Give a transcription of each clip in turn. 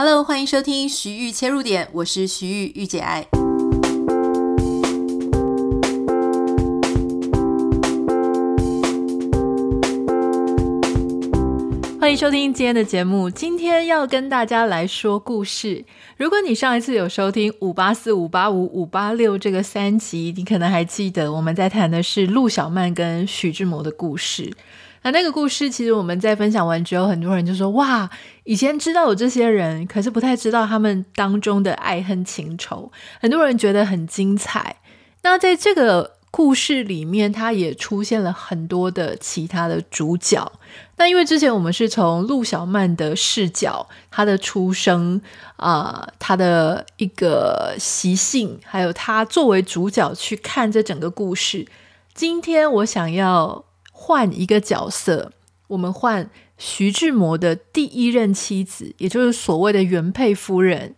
Hello，欢迎收听徐玉切入点，我是徐玉御姐爱。欢迎收听今天的节目。今天要跟大家来说故事。如果你上一次有收听五八四、五八五、五八六这个三集，你可能还记得我们在谈的是陆小曼跟徐志摩的故事。那那个故事，其实我们在分享完之后，很多人就说：“哇，以前知道有这些人，可是不太知道他们当中的爱恨情仇。”很多人觉得很精彩。那在这个故事里面，他也出现了很多的其他的主角。那因为之前我们是从陆小曼的视角，她的出生啊、她的一个习性，还有她作为主角去看这整个故事。今天我想要换一个角色，我们换徐志摩的第一任妻子，也就是所谓的原配夫人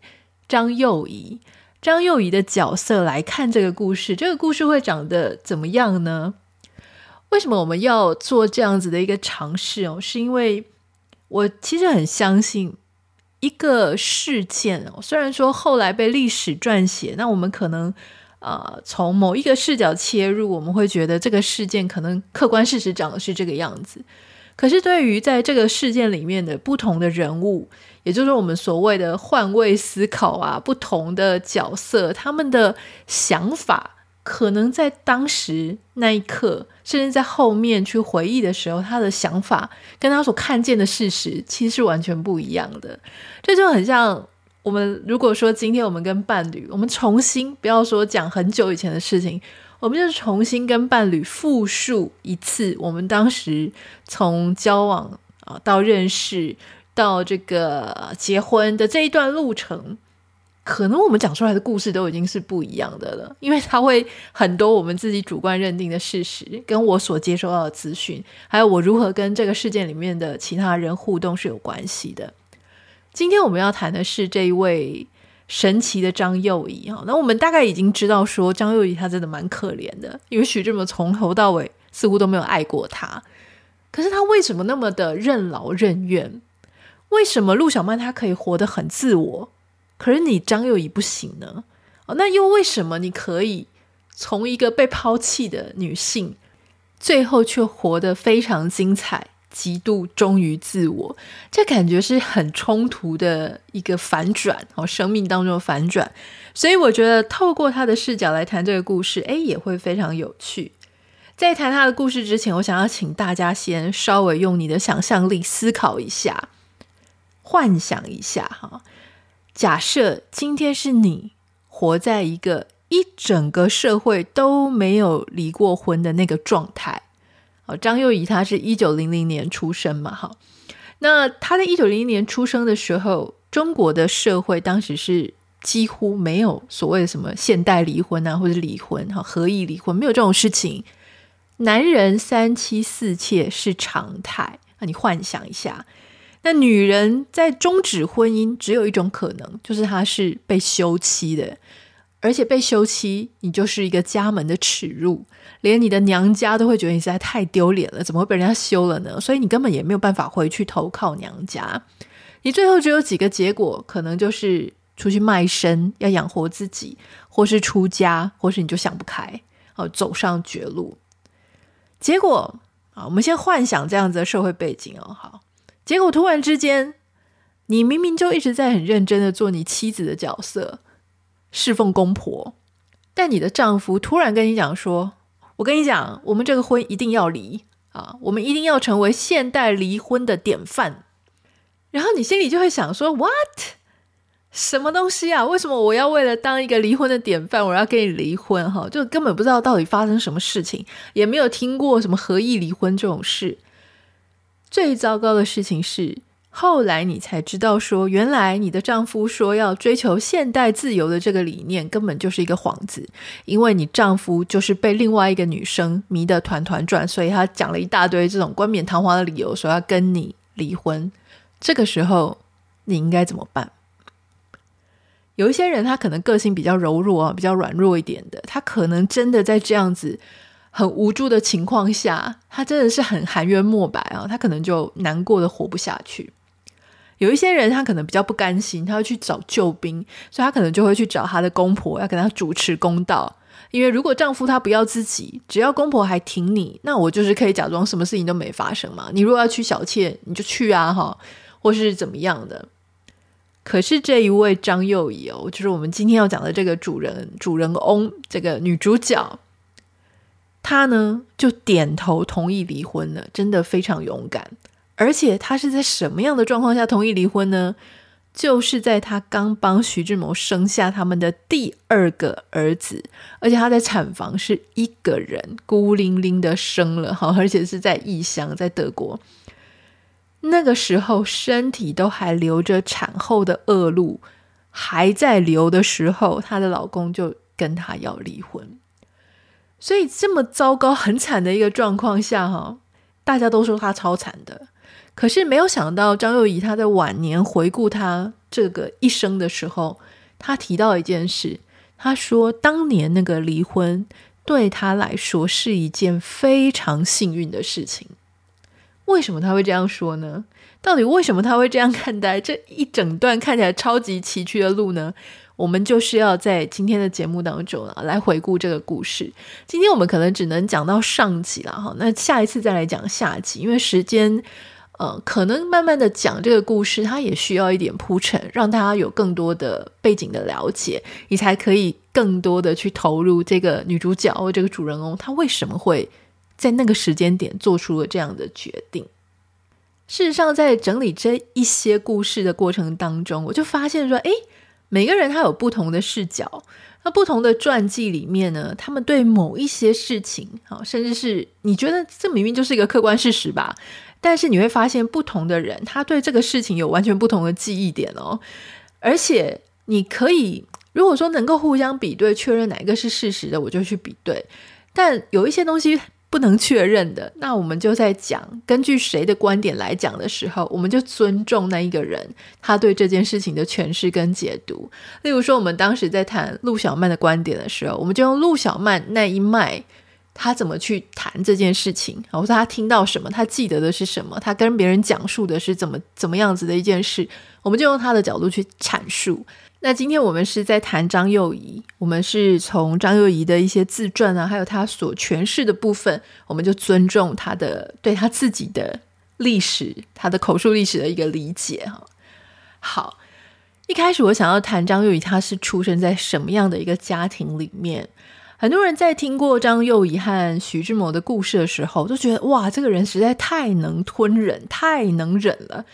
张幼仪。张幼仪的角色来看这个故事，这个故事会长得怎么样呢？为什么我们要做这样子的一个尝试哦？是因为我其实很相信一个事件哦，虽然说后来被历史撰写，那我们可能呃从某一个视角切入，我们会觉得这个事件可能客观事实长的是这个样子。可是对于在这个事件里面的不同的人物，也就是我们所谓的换位思考啊，不同的角色，他们的想法。可能在当时那一刻，甚至在后面去回忆的时候，他的想法跟他所看见的事实其实是完全不一样的。这就很像我们如果说今天我们跟伴侣，我们重新不要说讲很久以前的事情，我们就重新跟伴侣复述一次我们当时从交往啊到认识到这个结婚的这一段路程。可能我们讲出来的故事都已经是不一样的了，因为它会很多我们自己主观认定的事实，跟我所接收到的资讯，还有我如何跟这个事件里面的其他人互动是有关系的。今天我们要谈的是这一位神奇的张幼仪啊，那我们大概已经知道说张幼仪她真的蛮可怜的，因为徐志摩从头到尾似乎都没有爱过她，可是她为什么那么的任劳任怨？为什么陆小曼她可以活得很自我？可是你张幼仪不行呢？哦，那又为什么你可以从一个被抛弃的女性，最后却活得非常精彩，极度忠于自我？这感觉是很冲突的一个反转哦，生命当中的反转。所以我觉得透过他的视角来谈这个故事，诶，也会非常有趣。在谈他的故事之前，我想要请大家先稍微用你的想象力思考一下，幻想一下哈。假设今天是你活在一个一整个社会都没有离过婚的那个状态，张幼仪她是一九零零年出生嘛，好，那她在一九零零年出生的时候，中国的社会当时是几乎没有所谓的什么现代离婚啊，或者离婚哈，合意离婚没有这种事情，男人三妻四妾是常态，那你幻想一下。那女人在终止婚姻，只有一种可能，就是她是被休妻的，而且被休妻，你就是一个家门的耻辱，连你的娘家都会觉得你实在太丢脸了，怎么会被人家休了呢？所以你根本也没有办法回去投靠娘家，你最后只有几个结果，可能就是出去卖身，要养活自己，或是出家，或是你就想不开，哦，走上绝路。结果啊，我们先幻想这样子的社会背景哦，好。结果突然之间，你明明就一直在很认真的做你妻子的角色，侍奉公婆，但你的丈夫突然跟你讲说：“我跟你讲，我们这个婚一定要离啊，我们一定要成为现代离婚的典范。”然后你心里就会想说：“What？什么东西啊？为什么我要为了当一个离婚的典范，我要跟你离婚？哈，就根本不知道到底发生什么事情，也没有听过什么合意离婚这种事。”最糟糕的事情是，后来你才知道说，原来你的丈夫说要追求现代自由的这个理念根本就是一个幌子，因为你丈夫就是被另外一个女生迷得团团转，所以他讲了一大堆这种冠冕堂皇的理由，说要跟你离婚。这个时候你应该怎么办？有一些人他可能个性比较柔弱啊，比较软弱一点的，他可能真的在这样子。很无助的情况下，他真的是很含冤莫白啊！他可能就难过的活不下去。有一些人他可能比较不甘心，他要去找救兵，所以他可能就会去找他的公婆，要跟他主持公道。因为如果丈夫他不要自己，只要公婆还挺你，那我就是可以假装什么事情都没发生嘛。你如果要娶小妾，你就去啊，哈，或是怎么样的。可是这一位张幼仪哦，就是我们今天要讲的这个主人主人翁，这个女主角。她呢就点头同意离婚了，真的非常勇敢。而且他是在什么样的状况下同意离婚呢？就是在他刚帮徐志摩生下他们的第二个儿子，而且他在产房是一个人孤零零的生了，哈，而且是在异乡，在德国。那个时候身体都还留着产后的恶露，还在流的时候，她的老公就跟她要离婚。所以这么糟糕、很惨的一个状况下，哈，大家都说他超惨的。可是没有想到，张幼仪她在晚年回顾她这个一生的时候，她提到一件事，她说当年那个离婚对她来说是一件非常幸运的事情。为什么她会这样说呢？到底为什么她会这样看待这一整段看起来超级崎岖的路呢？我们就是要在今天的节目当中啊，来回顾这个故事。今天我们可能只能讲到上集了哈，那下一次再来讲下集，因为时间，呃，可能慢慢的讲这个故事，它也需要一点铺陈，让大家有更多的背景的了解，你才可以更多的去投入这个女主角或这个主人公，她为什么会在那个时间点做出了这样的决定。事实上，在整理这一些故事的过程当中，我就发现说，诶。每个人他有不同的视角，那不同的传记里面呢，他们对某一些事情，好，甚至是你觉得这明明就是一个客观事实吧，但是你会发现不同的人，他对这个事情有完全不同的记忆点哦，而且你可以如果说能够互相比对，确认哪一个是事实的，我就去比对，但有一些东西。不能确认的，那我们就在讲根据谁的观点来讲的时候，我们就尊重那一个人他对这件事情的诠释跟解读。例如说，我们当时在谈陆小曼的观点的时候，我们就用陆小曼那一脉，他怎么去谈这件事情，或者他听到什么，他记得的是什么，他跟别人讲述的是怎么怎么样子的一件事，我们就用他的角度去阐述。那今天我们是在谈张幼仪，我们是从张幼仪的一些自传啊，还有他所诠释的部分，我们就尊重他的对他自己的历史，他的口述历史的一个理解哈。好，一开始我想要谈张幼仪，他是出生在什么样的一个家庭里面？很多人在听过张幼仪和徐志摩的故事的时候，都觉得哇，这个人实在太能吞忍，太能忍了。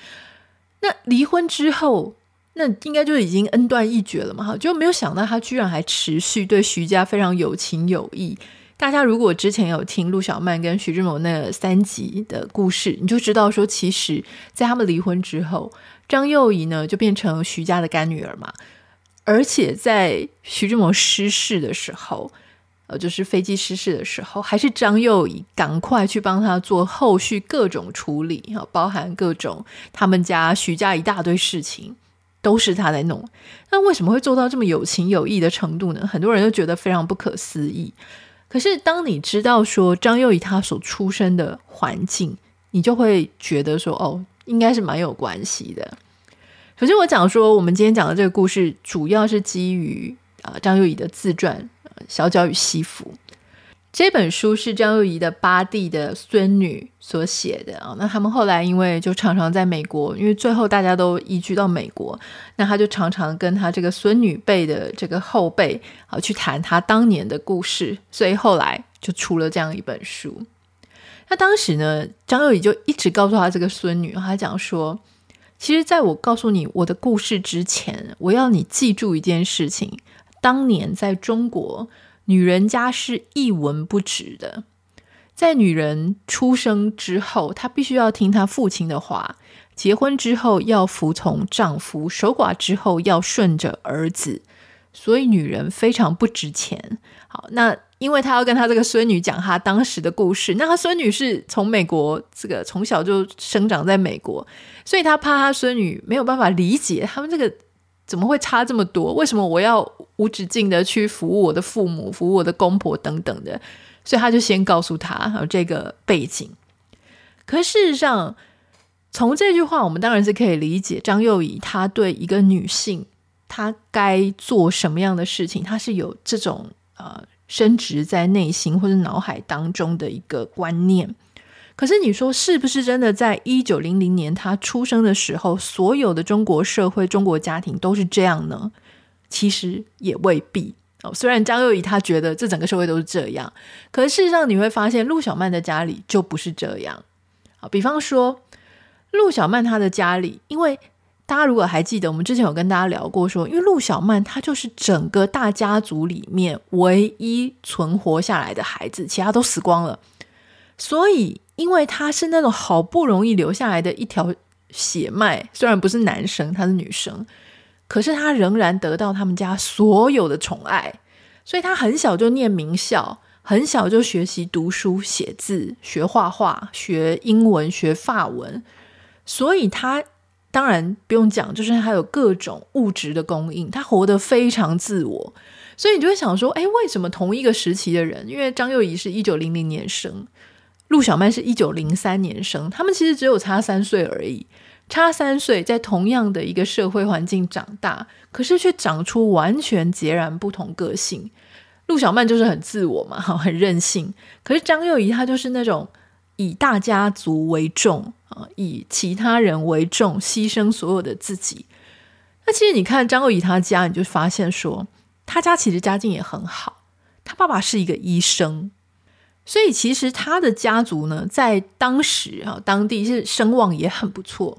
那离婚之后，那应该就已经恩断义绝了嘛？哈，就没有想到他居然还持续对徐家非常有情有义。大家如果之前有听陆小曼跟徐志摩那三集的故事，你就知道说，其实，在他们离婚之后，张幼仪呢就变成徐家的干女儿嘛。而且在徐志摩失事的时候，呃，就是飞机失事的时候，还是张幼仪赶快去帮他做后续各种处理，哈，包含各种他们家徐家一大堆事情。都是他在弄，那为什么会做到这么有情有义的程度呢？很多人都觉得非常不可思议。可是当你知道说张幼仪她所出生的环境，你就会觉得说，哦，应该是蛮有关系的。首先，我讲说，我们今天讲的这个故事，主要是基于啊张幼仪的自传《小脚与西服》。这本书是张幼仪的八弟的孙女所写的啊，那他们后来因为就常常在美国，因为最后大家都移居到美国，那他就常常跟他这个孙女辈的这个后辈啊去谈他当年的故事，所以后来就出了这样一本书。那当时呢，张幼仪就一直告诉他这个孙女，他讲说，其实在我告诉你我的故事之前，我要你记住一件事情，当年在中国。女人家是一文不值的，在女人出生之后，她必须要听她父亲的话；结婚之后要服从丈夫；守寡之后要顺着儿子。所以女人非常不值钱。好，那因为她要跟她这个孙女讲她当时的故事，那她孙女是从美国这个从小就生长在美国，所以她怕她孙女没有办法理解他们这个。怎么会差这么多？为什么我要无止境的去服务我的父母、服务我的公婆等等的？所以他就先告诉他这个背景。可事实上，从这句话，我们当然是可以理解张幼仪她对一个女性，她该做什么样的事情，她是有这种呃深植在内心或者脑海当中的一个观念。可是你说是不是真的？在一九零零年他出生的时候，所有的中国社会、中国家庭都是这样呢？其实也未必哦。虽然张幼仪她觉得这整个社会都是这样，可是事实上你会发现，陆小曼的家里就不是这样。好，比方说。陆小曼她的家里，因为大家如果还记得，我们之前有跟大家聊过，说因为陆小曼她就是整个大家族里面唯一存活下来的孩子，其他都死光了。所以，因为她是那种好不容易留下来的一条血脉，虽然不是男生，她是女生，可是她仍然得到他们家所有的宠爱。所以她很小就念名校，很小就学习读书写字、学画画、学英文、学法文。所以他当然不用讲，就是他有各种物质的供应，他活得非常自我。所以你就会想说，哎，为什么同一个时期的人，因为张幼仪是一九零零年生，陆小曼是一九零三年生，他们其实只有差三岁而已，差三岁，在同样的一个社会环境长大，可是却长出完全截然不同个性。陆小曼就是很自我嘛，很任性，可是张幼仪她就是那种以大家族为重。啊，以其他人为重，牺牲所有的自己。那其实你看张幼仪他家，你就发现说，他家其实家境也很好。他爸爸是一个医生，所以其实他的家族呢，在当时啊，当地是声望也很不错。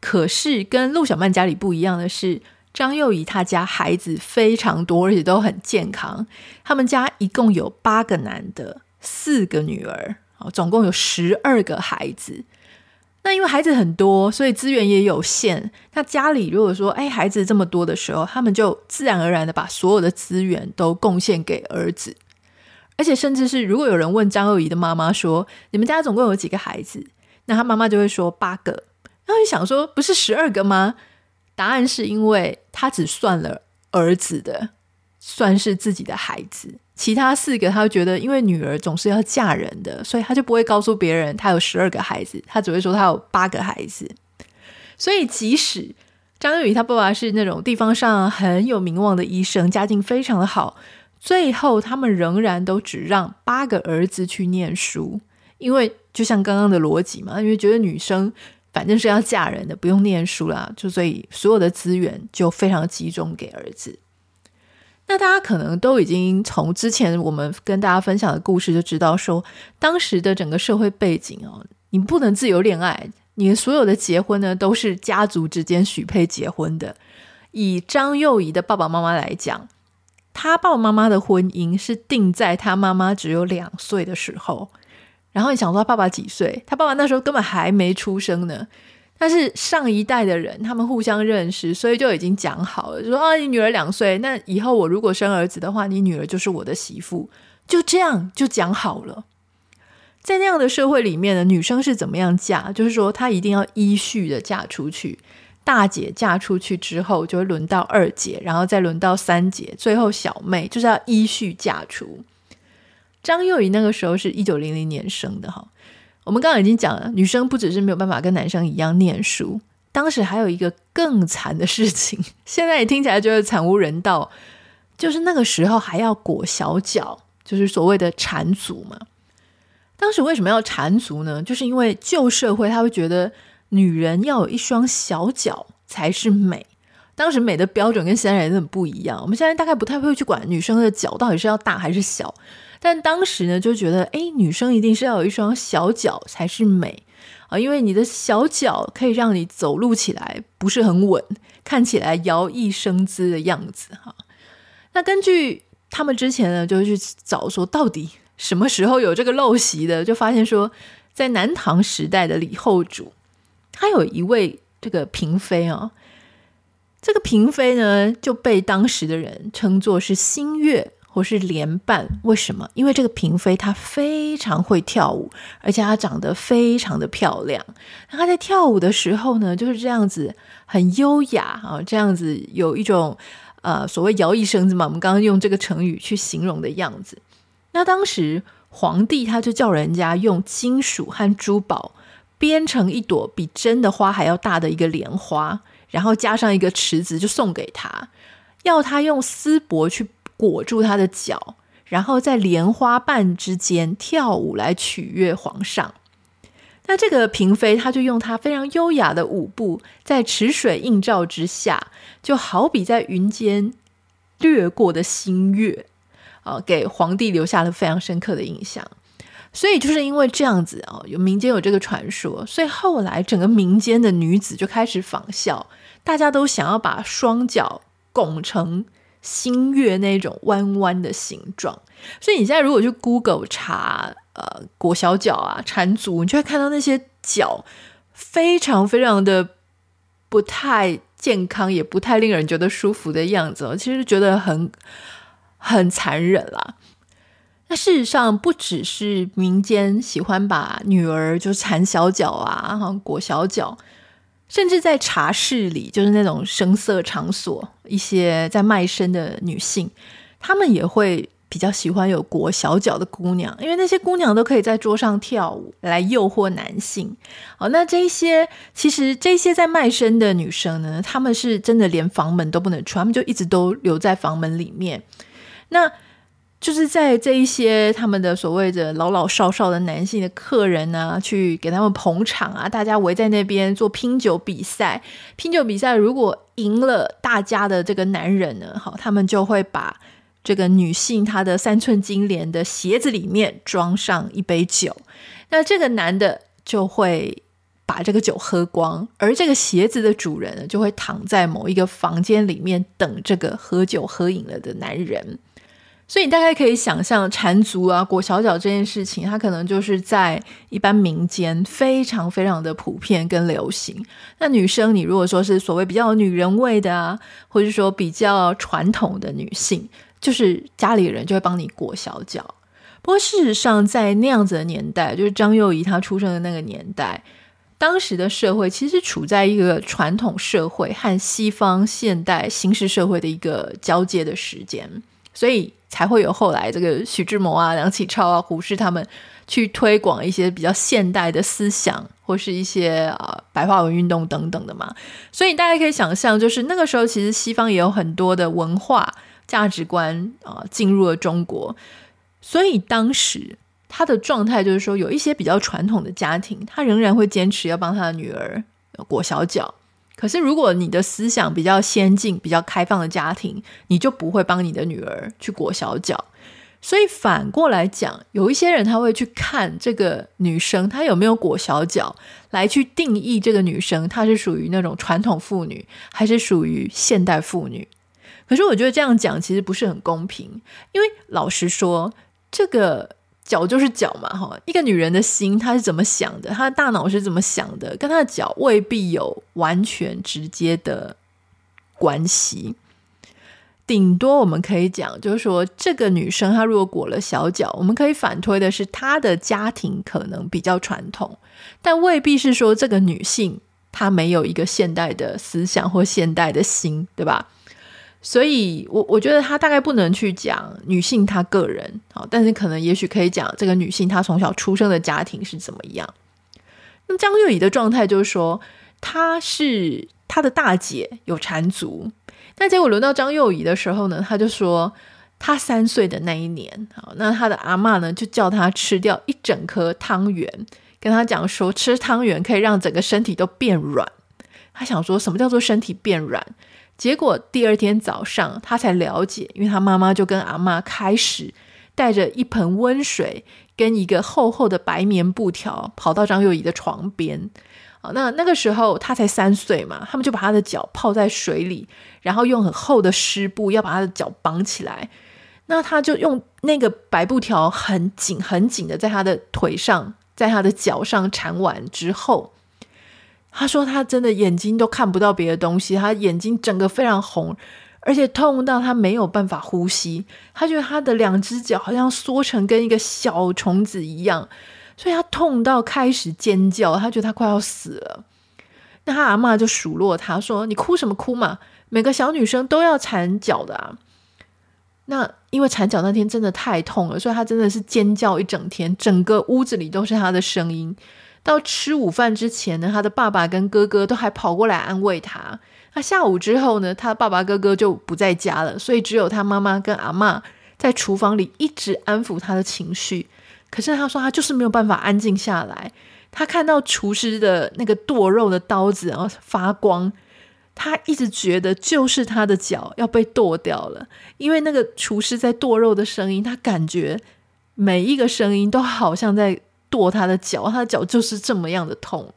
可是跟陆小曼家里不一样的是，张幼仪他家孩子非常多，而且都很健康。他们家一共有八个男的，四个女儿，啊，总共有十二个孩子。那因为孩子很多，所以资源也有限。那家里如果说，哎，孩子这么多的时候，他们就自然而然的把所有的资源都贡献给儿子。而且甚至是，如果有人问张幼仪的妈妈说：“你们家总共有几个孩子？”那他妈妈就会说：“八个。”然后你想说：“不是十二个吗？”答案是因为他只算了儿子的，算是自己的孩子。其他四个，他觉得因为女儿总是要嫁人的，所以他就不会告诉别人他有十二个孩子，他只会说他有八个孩子。所以即使张幼仪他爸爸是那种地方上很有名望的医生，家境非常的好，最后他们仍然都只让八个儿子去念书，因为就像刚刚的逻辑嘛，因为觉得女生反正是要嫁人的，不用念书啦，就所以所有的资源就非常集中给儿子。那大家可能都已经从之前我们跟大家分享的故事就知道说，说当时的整个社会背景哦，你不能自由恋爱，你所有的结婚呢都是家族之间许配结婚的。以张幼仪的爸爸妈妈来讲，他爸爸妈妈的婚姻是定在他妈妈只有两岁的时候，然后你想说他爸爸几岁？他爸爸那时候根本还没出生呢。但是上一代的人，他们互相认识，所以就已经讲好了，说啊，你女儿两岁，那以后我如果生儿子的话，你女儿就是我的媳妇，就这样就讲好了。在那样的社会里面呢，女生是怎么样嫁？就是说，她一定要依序的嫁出去，大姐嫁出去之后，就会轮到二姐，然后再轮到三姐，最后小妹就是要依序嫁出。张幼仪那个时候是一九零零年生的哈。我们刚刚已经讲了，女生不只是没有办法跟男生一样念书，当时还有一个更惨的事情，现在也听起来觉得惨无人道，就是那个时候还要裹小脚，就是所谓的缠足嘛。当时为什么要缠足呢？就是因为旧社会他会觉得女人要有一双小脚才是美，当时美的标准跟现在人很不一样。我们现在大概不太会去管女生的脚到底是要大还是小。但当时呢，就觉得，哎，女生一定是要有一双小脚才是美啊，因为你的小脚可以让你走路起来不是很稳，看起来摇曳生姿的样子哈。那根据他们之前呢，就去找说，到底什么时候有这个陋习的，就发现说，在南唐时代的李后主，他有一位这个嫔妃啊，这个嫔妃呢就被当时的人称作是新月。或是莲瓣，为什么？因为这个嫔妃她非常会跳舞，而且她长得非常的漂亮。她在跳舞的时候呢，就是这样子很优雅啊，这样子有一种呃所谓摇曳生姿嘛。我们刚刚用这个成语去形容的样子。那当时皇帝他就叫人家用金属和珠宝编成一朵比真的花还要大的一个莲花，然后加上一个池子，就送给他，要他用丝帛去裹住他的脚，然后在莲花瓣之间跳舞来取悦皇上。那这个嫔妃，她就用她非常优雅的舞步，在池水映照之下，就好比在云间掠过的新月，啊，给皇帝留下了非常深刻的印象。所以就是因为这样子啊，有民间有这个传说，所以后来整个民间的女子就开始仿效，大家都想要把双脚拱成新月那种弯弯的形状。所以你现在如果去 Google 查呃裹小脚啊缠足，你就会看到那些脚非常非常的不太健康，也不太令人觉得舒服的样子，其实觉得很很残忍啦。那事实上，不只是民间喜欢把女儿就缠小脚啊，裹小脚，甚至在茶室里，就是那种声色场所，一些在卖身的女性，她们也会比较喜欢有裹小脚的姑娘，因为那些姑娘都可以在桌上跳舞来诱惑男性。好，那这些其实这些在卖身的女生呢，她们是真的连房门都不能出，她们就一直都留在房门里面。那就是在这一些他们的所谓的老老少少的男性的客人呢、去给他们捧场啊，大家围在那边做拼酒比赛。拼酒比赛如果赢了大家的这个男人呢，好，他们就会把这个女性她的三寸金莲的鞋子里面装上一杯酒，那这个男的就会把这个酒喝光，而这个鞋子的主人呢，就会躺在某一个房间里面等这个喝酒喝饮了的男人。所以你大概可以想象，缠足啊、裹小脚这件事情，它可能就是在一般民间非常非常的普遍跟流行。那女生，你如果说是所谓比较女人味的啊，或者说比较传统的女性，就是家里人就会帮你裹小脚。不过事实上，在那样子的年代，就是张幼仪她出生的那个年代，当时的社会其实处在一个传统社会和西方现代新式社会的一个交接的时间，所以。才会有后来这个徐志摩啊、梁启超啊、胡适他们去推广一些比较现代的思想，或是一些啊、白话文运动等等的嘛。所以大家可以想象，就是那个时候其实西方也有很多的文化价值观啊、进入了中国，所以当时他的状态就是说，有一些比较传统的家庭，他仍然会坚持要帮他的女儿裹小脚。可是，如果你的思想比较先进、比较开放的家庭，你就不会帮你的女儿去裹小脚。所以反过来讲，有一些人他会去看这个女生她有没有裹小脚，来去定义这个女生她是属于那种传统妇女，还是属于现代妇女。可是我觉得这样讲其实不是很公平，因为老实说，这个。脚就是脚嘛，哈，一个女人的心她是怎么想的，她的大脑是怎么想的，跟她的脚未必有完全直接的关系。顶多我们可以讲，就是说这个女生她如果裹了小脚，我们可以反推的是她的家庭可能比较传统，但未必是说这个女性她没有一个现代的思想或现代的心，对吧？所以我，我觉得他大概不能去讲女性她个人，好，但是可能也许可以讲这个女性她从小出生的家庭是怎么样。那张幼仪的状态就是说，她是她的大姐有缠足，但结果轮到张幼仪的时候呢，她就说她三岁的那一年，好，那她的阿嬷呢就叫她吃掉一整颗汤圆，跟她讲说吃汤圆可以让整个身体都变软。她想说什么叫做身体变软？结果第二天早上，他才了解，因为他妈妈就跟阿嬷开始带着一盆温水跟一个厚厚的白棉布条，跑到张幼仪的床边。啊，那那个时候他才三岁嘛，他们就把他的脚泡在水里，然后用很厚的湿布要把他的脚绑起来。那他就用那个白布条很紧很紧的在他的腿上，在他的脚上缠完之后。他说：“他真的眼睛都看不到别的东西，他眼睛整个非常红，而且痛到他没有办法呼吸。他觉得他的两只脚好像缩成跟一个小虫子一样，所以他痛到开始尖叫。他觉得他快要死了。那他阿嬷就数落他说：‘你哭什么哭嘛？每个小女生都要缠脚的啊。’那因为缠脚那天真的太痛了，所以他真的是尖叫一整天，整个屋子里都是他的声音。”到吃午饭之前呢，他的爸爸跟哥哥都还跑过来安慰他。那下午之后呢，他的爸爸哥哥就不在家了，所以只有他妈妈跟阿嬷在厨房里一直安抚他的情绪。可是他说他就是没有办法安静下来。他看到厨师的那个剁肉的刀子然后发光，他一直觉得就是他的脚要被剁掉了，因为那个厨师在剁肉的声音，他感觉每一个声音都好像在剁他的脚，他的脚就是这么样的痛。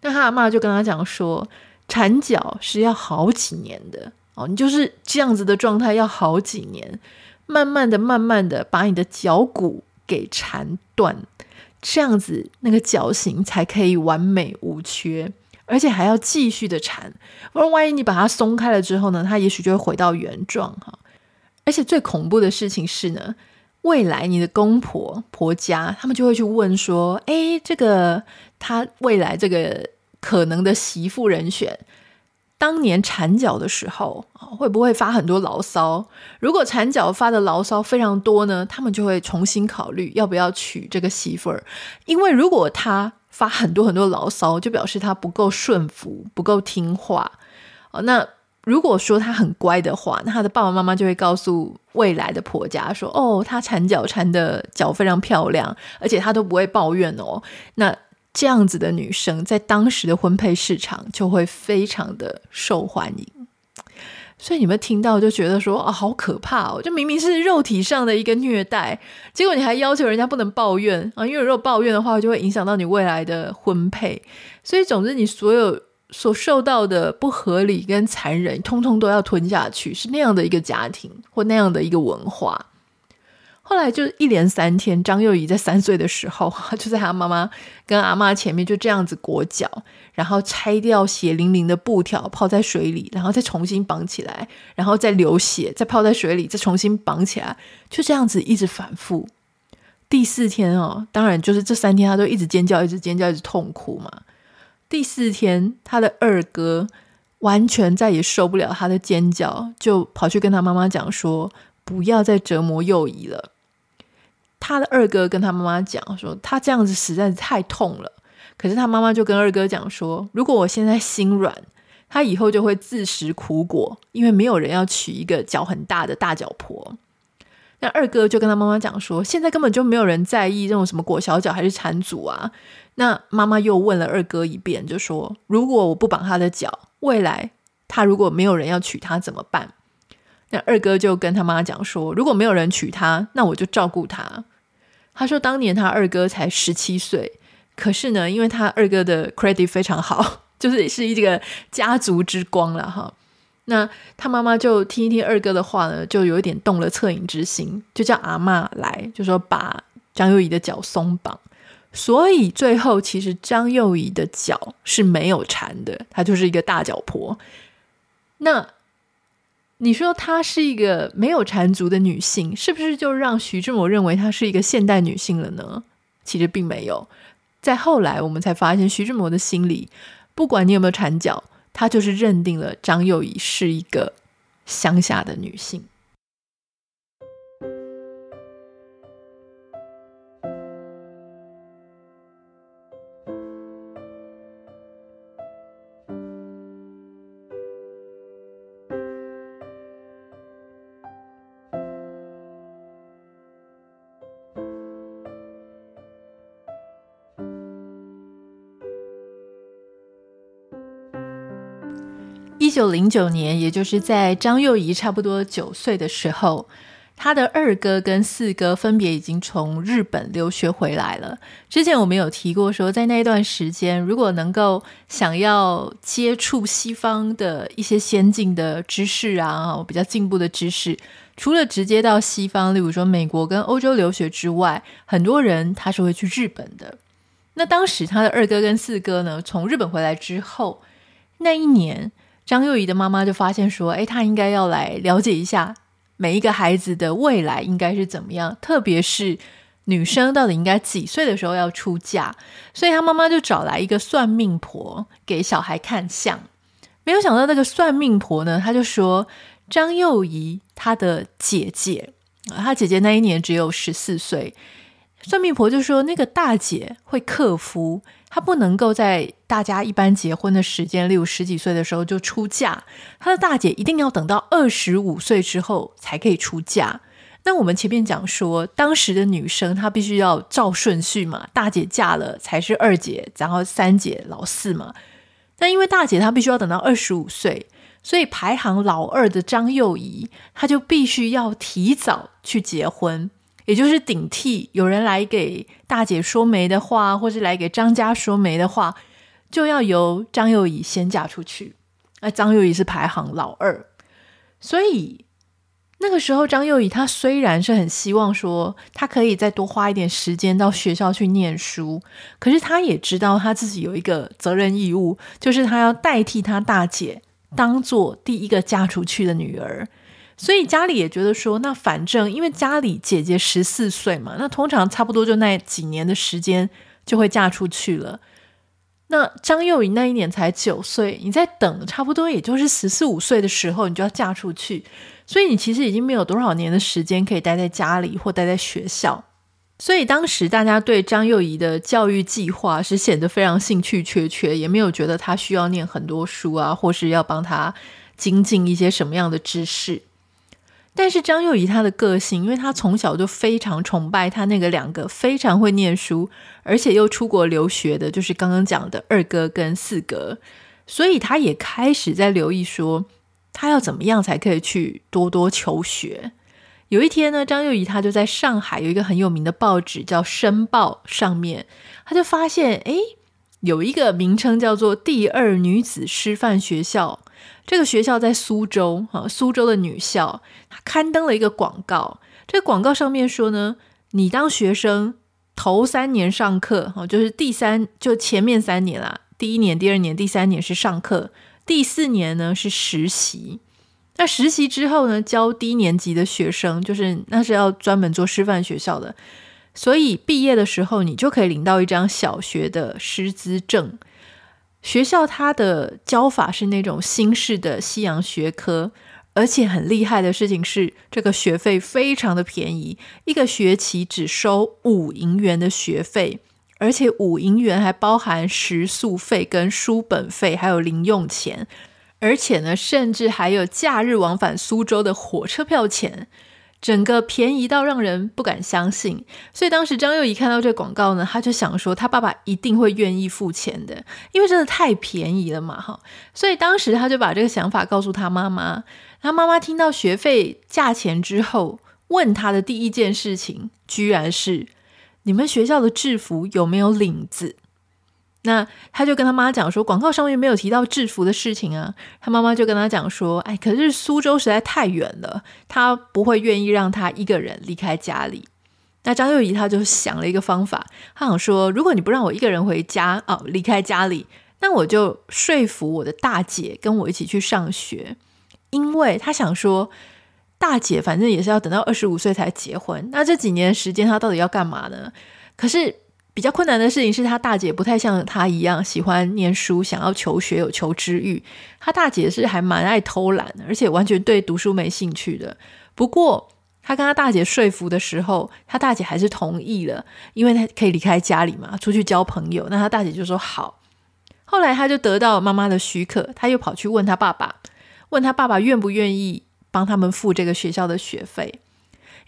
那他阿嬷就跟他讲说。缠脚是要好几年的哦，你就是这样子的状态，要好几年，慢慢的、慢慢的把你的脚骨给缠断，这样子那个脚型才可以完美无缺，而且还要继续的缠，不然万一你把它松开了之后呢，它也许就会回到原状哈。而且最恐怖的事情是呢，未来你的公婆婆家他们就会去问说，哎，这个他未来这个。可能的媳妇人选，当年缠脚的时候，会不会发很多牢骚？如果缠脚发的牢骚非常多呢，他们就会重新考虑要不要娶这个媳妇儿。因为如果他发很多很多牢骚，就表示他不够顺服，不够听话。哦，那如果说他很乖的话，那他的爸爸妈妈就会告诉未来的婆家说：“哦，他缠脚缠的脚非常漂亮，而且他都不会抱怨哦。”那这样子的女生在当时的婚配市场就会非常的受欢迎，所以你们听到就觉得说啊，好可怕哦！就明明是肉体上的一个虐待，结果你还要求人家不能抱怨啊，因为如果抱怨的话，就会影响到你未来的婚配。所以总之，你所有所受到的不合理跟残忍，通通都要吞下去，是那样的一个家庭或那样的一个文化。后来就一连三天，张幼仪在三岁的时候，就在她妈妈跟阿妈前面就这样子裹脚，然后拆掉血淋淋的布条，泡在水里，然后再重新绑起来，然后再流血，再泡在水里，再重新绑起来，就这样子一直反复。第四天哦，当然就是这三天，他都一直尖叫，一直尖叫，一直痛哭嘛。第四天，他的二哥完全再也受不了他的尖叫，就跑去跟他妈妈讲说：“不要再折磨幼仪了。”他的二哥跟他妈妈讲说，他这样子实在是太痛了。可是他妈妈就跟二哥讲说，如果我现在心软，他以后就会自食苦果，因为没有人要娶一个脚很大的大脚婆。那二哥就跟他妈妈讲说，现在根本就没有人在意这种什么裹小脚还是缠足啊。那妈妈又问了二哥一遍，就说，如果我不绑他的脚，未来他如果没有人要娶他怎么办？那二哥就跟他妈讲说，如果没有人娶他，那我就照顾他。他说：“当年他二哥才十七岁，可是呢，因为他二哥的 credit 非常好，就是是一个家族之光了哈。那他妈妈就听一听二哥的话呢，就有一点动了恻隐之心，就叫阿嬷来，就说把张幼仪的脚松绑。所以最后其实张幼仪的脚是没有缠的，她就是一个大脚婆。那。”你说她是一个没有缠足的女性，是不是就让徐志摩认为她是一个现代女性了呢？其实并没有。在后来，我们才发现徐志摩的心里，不管你有没有缠脚，他就是认定了张幼仪是一个乡下的女性。一九零九年，也就是在张幼仪差不多九岁的时候，他的二哥跟四哥分别已经从日本留学回来了。之前我们有提过说，在那段时间，如果能够想要接触西方的一些先进的知识啊，比较进步的知识，除了直接到西方，例如说美国跟欧洲留学之外，很多人他是会去日本的。那当时他的二哥跟四哥呢，从日本回来之后，那一年。张幼仪的妈妈就发现说：“诶，她应该要来了解一下每一个孩子的未来应该是怎么样，特别是女生到底应该几岁的时候要出嫁。”所以她妈妈就找来一个算命婆给小孩看相。没有想到那个算命婆呢，她就说张幼仪她的姐姐，她姐姐那一年只有十四岁。算命婆就说那个大姐会克夫，她不能够在大家一般结婚的时间，例如十几岁的时候就出嫁，她的大姐一定要等到二十五岁之后才可以出嫁。那我们前面讲说，当时的女生她必须要照顺序嘛，大姐嫁了才是二姐，然后三姐、老四嘛。那因为大姐她必须要等到二十五岁，所以排行老二的张幼仪，她就必须要提早去结婚。也就是顶替有人来给大姐说媒的话，或是来给张家说媒的话，就要由张幼仪先嫁出去。那张幼仪是排行老二，所以那个时候张幼仪她虽然是很希望说她可以再多花一点时间到学校去念书，可是她也知道她自己有一个责任义务，就是她要代替她大姐当做第一个嫁出去的女儿。所以家里也觉得说，那反正因为家里姐姐十四岁嘛，那通常差不多就那几年的时间就会嫁出去了。那张幼仪那一年才九岁，你在等，差不多也就是十四五岁的时候，你就要嫁出去。所以你其实已经没有多少年的时间可以待在家里或待在学校。所以当时大家对张幼仪的教育计划是显得非常兴趣缺缺，也没有觉得她需要念很多书啊，或是要帮她精进一些什么样的知识。但是张幼仪她的个性，因为她从小就非常崇拜她那个两个非常会念书，而且又出国留学的，就是刚刚讲的二哥跟四哥，所以她也开始在留意说，她要怎么样才可以去多多求学。有一天呢，张幼仪她就在上海有一个很有名的报纸叫《申报》上面，她就发现，诶，有一个名称叫做第二女子师范学校。这个学校在苏州，哈，苏州的女校，她刊登了一个广告。这个广告上面说呢，你当学生头三年上课，哈，就是第三，就前面三年啦，第一年、第二年、第三年是上课，第四年呢是实习。那实习之后呢，教低年级的学生，就是那是要专门做师范学校的，所以毕业的时候，你就可以领到一张小学的师资证。学校它的教法是那种新式的西洋学科，而且很厉害的事情是，这个学费非常的便宜，一个学期只收五银元的学费，而且五银元还包含食宿费跟书本费，还有零用钱，而且呢，甚至还有假日往返苏州的火车票钱。整个便宜到让人不敢相信，所以当时张幼仪看到这广告呢，他就想说他爸爸一定会愿意付钱的，因为真的太便宜了嘛，哈。所以当时他就把这个想法告诉他妈妈，他妈妈听到学费价钱之后，问他的第一件事情，居然是你们学校的制服有没有领子？那他就跟他妈讲说，广告上面没有提到制服的事情啊。他妈妈就跟他讲说，哎，可是苏州实在太远了，他不会愿意让他一个人离开家里。那张幼仪他就想了一个方法，他想说，如果你不让我一个人回家哦，离开家里，那我就说服我的大姐跟我一起去上学，因为他想说，大姐反正也是要等到二十五岁才结婚，那这几年时间她到底要干嘛呢？可是。比较困难的事情是他大姐不太像他一样喜欢念书，想要求学有求知欲。他大姐是还蛮爱偷懒，而且完全对读书没兴趣的。不过他跟他大姐说服的时候，他大姐还是同意了，因为他可以离开家里嘛，出去交朋友。那他大姐就说好。后来他就得到妈妈的许可，他又跑去问他爸爸，问他爸爸愿不愿意帮他们付这个学校的学费，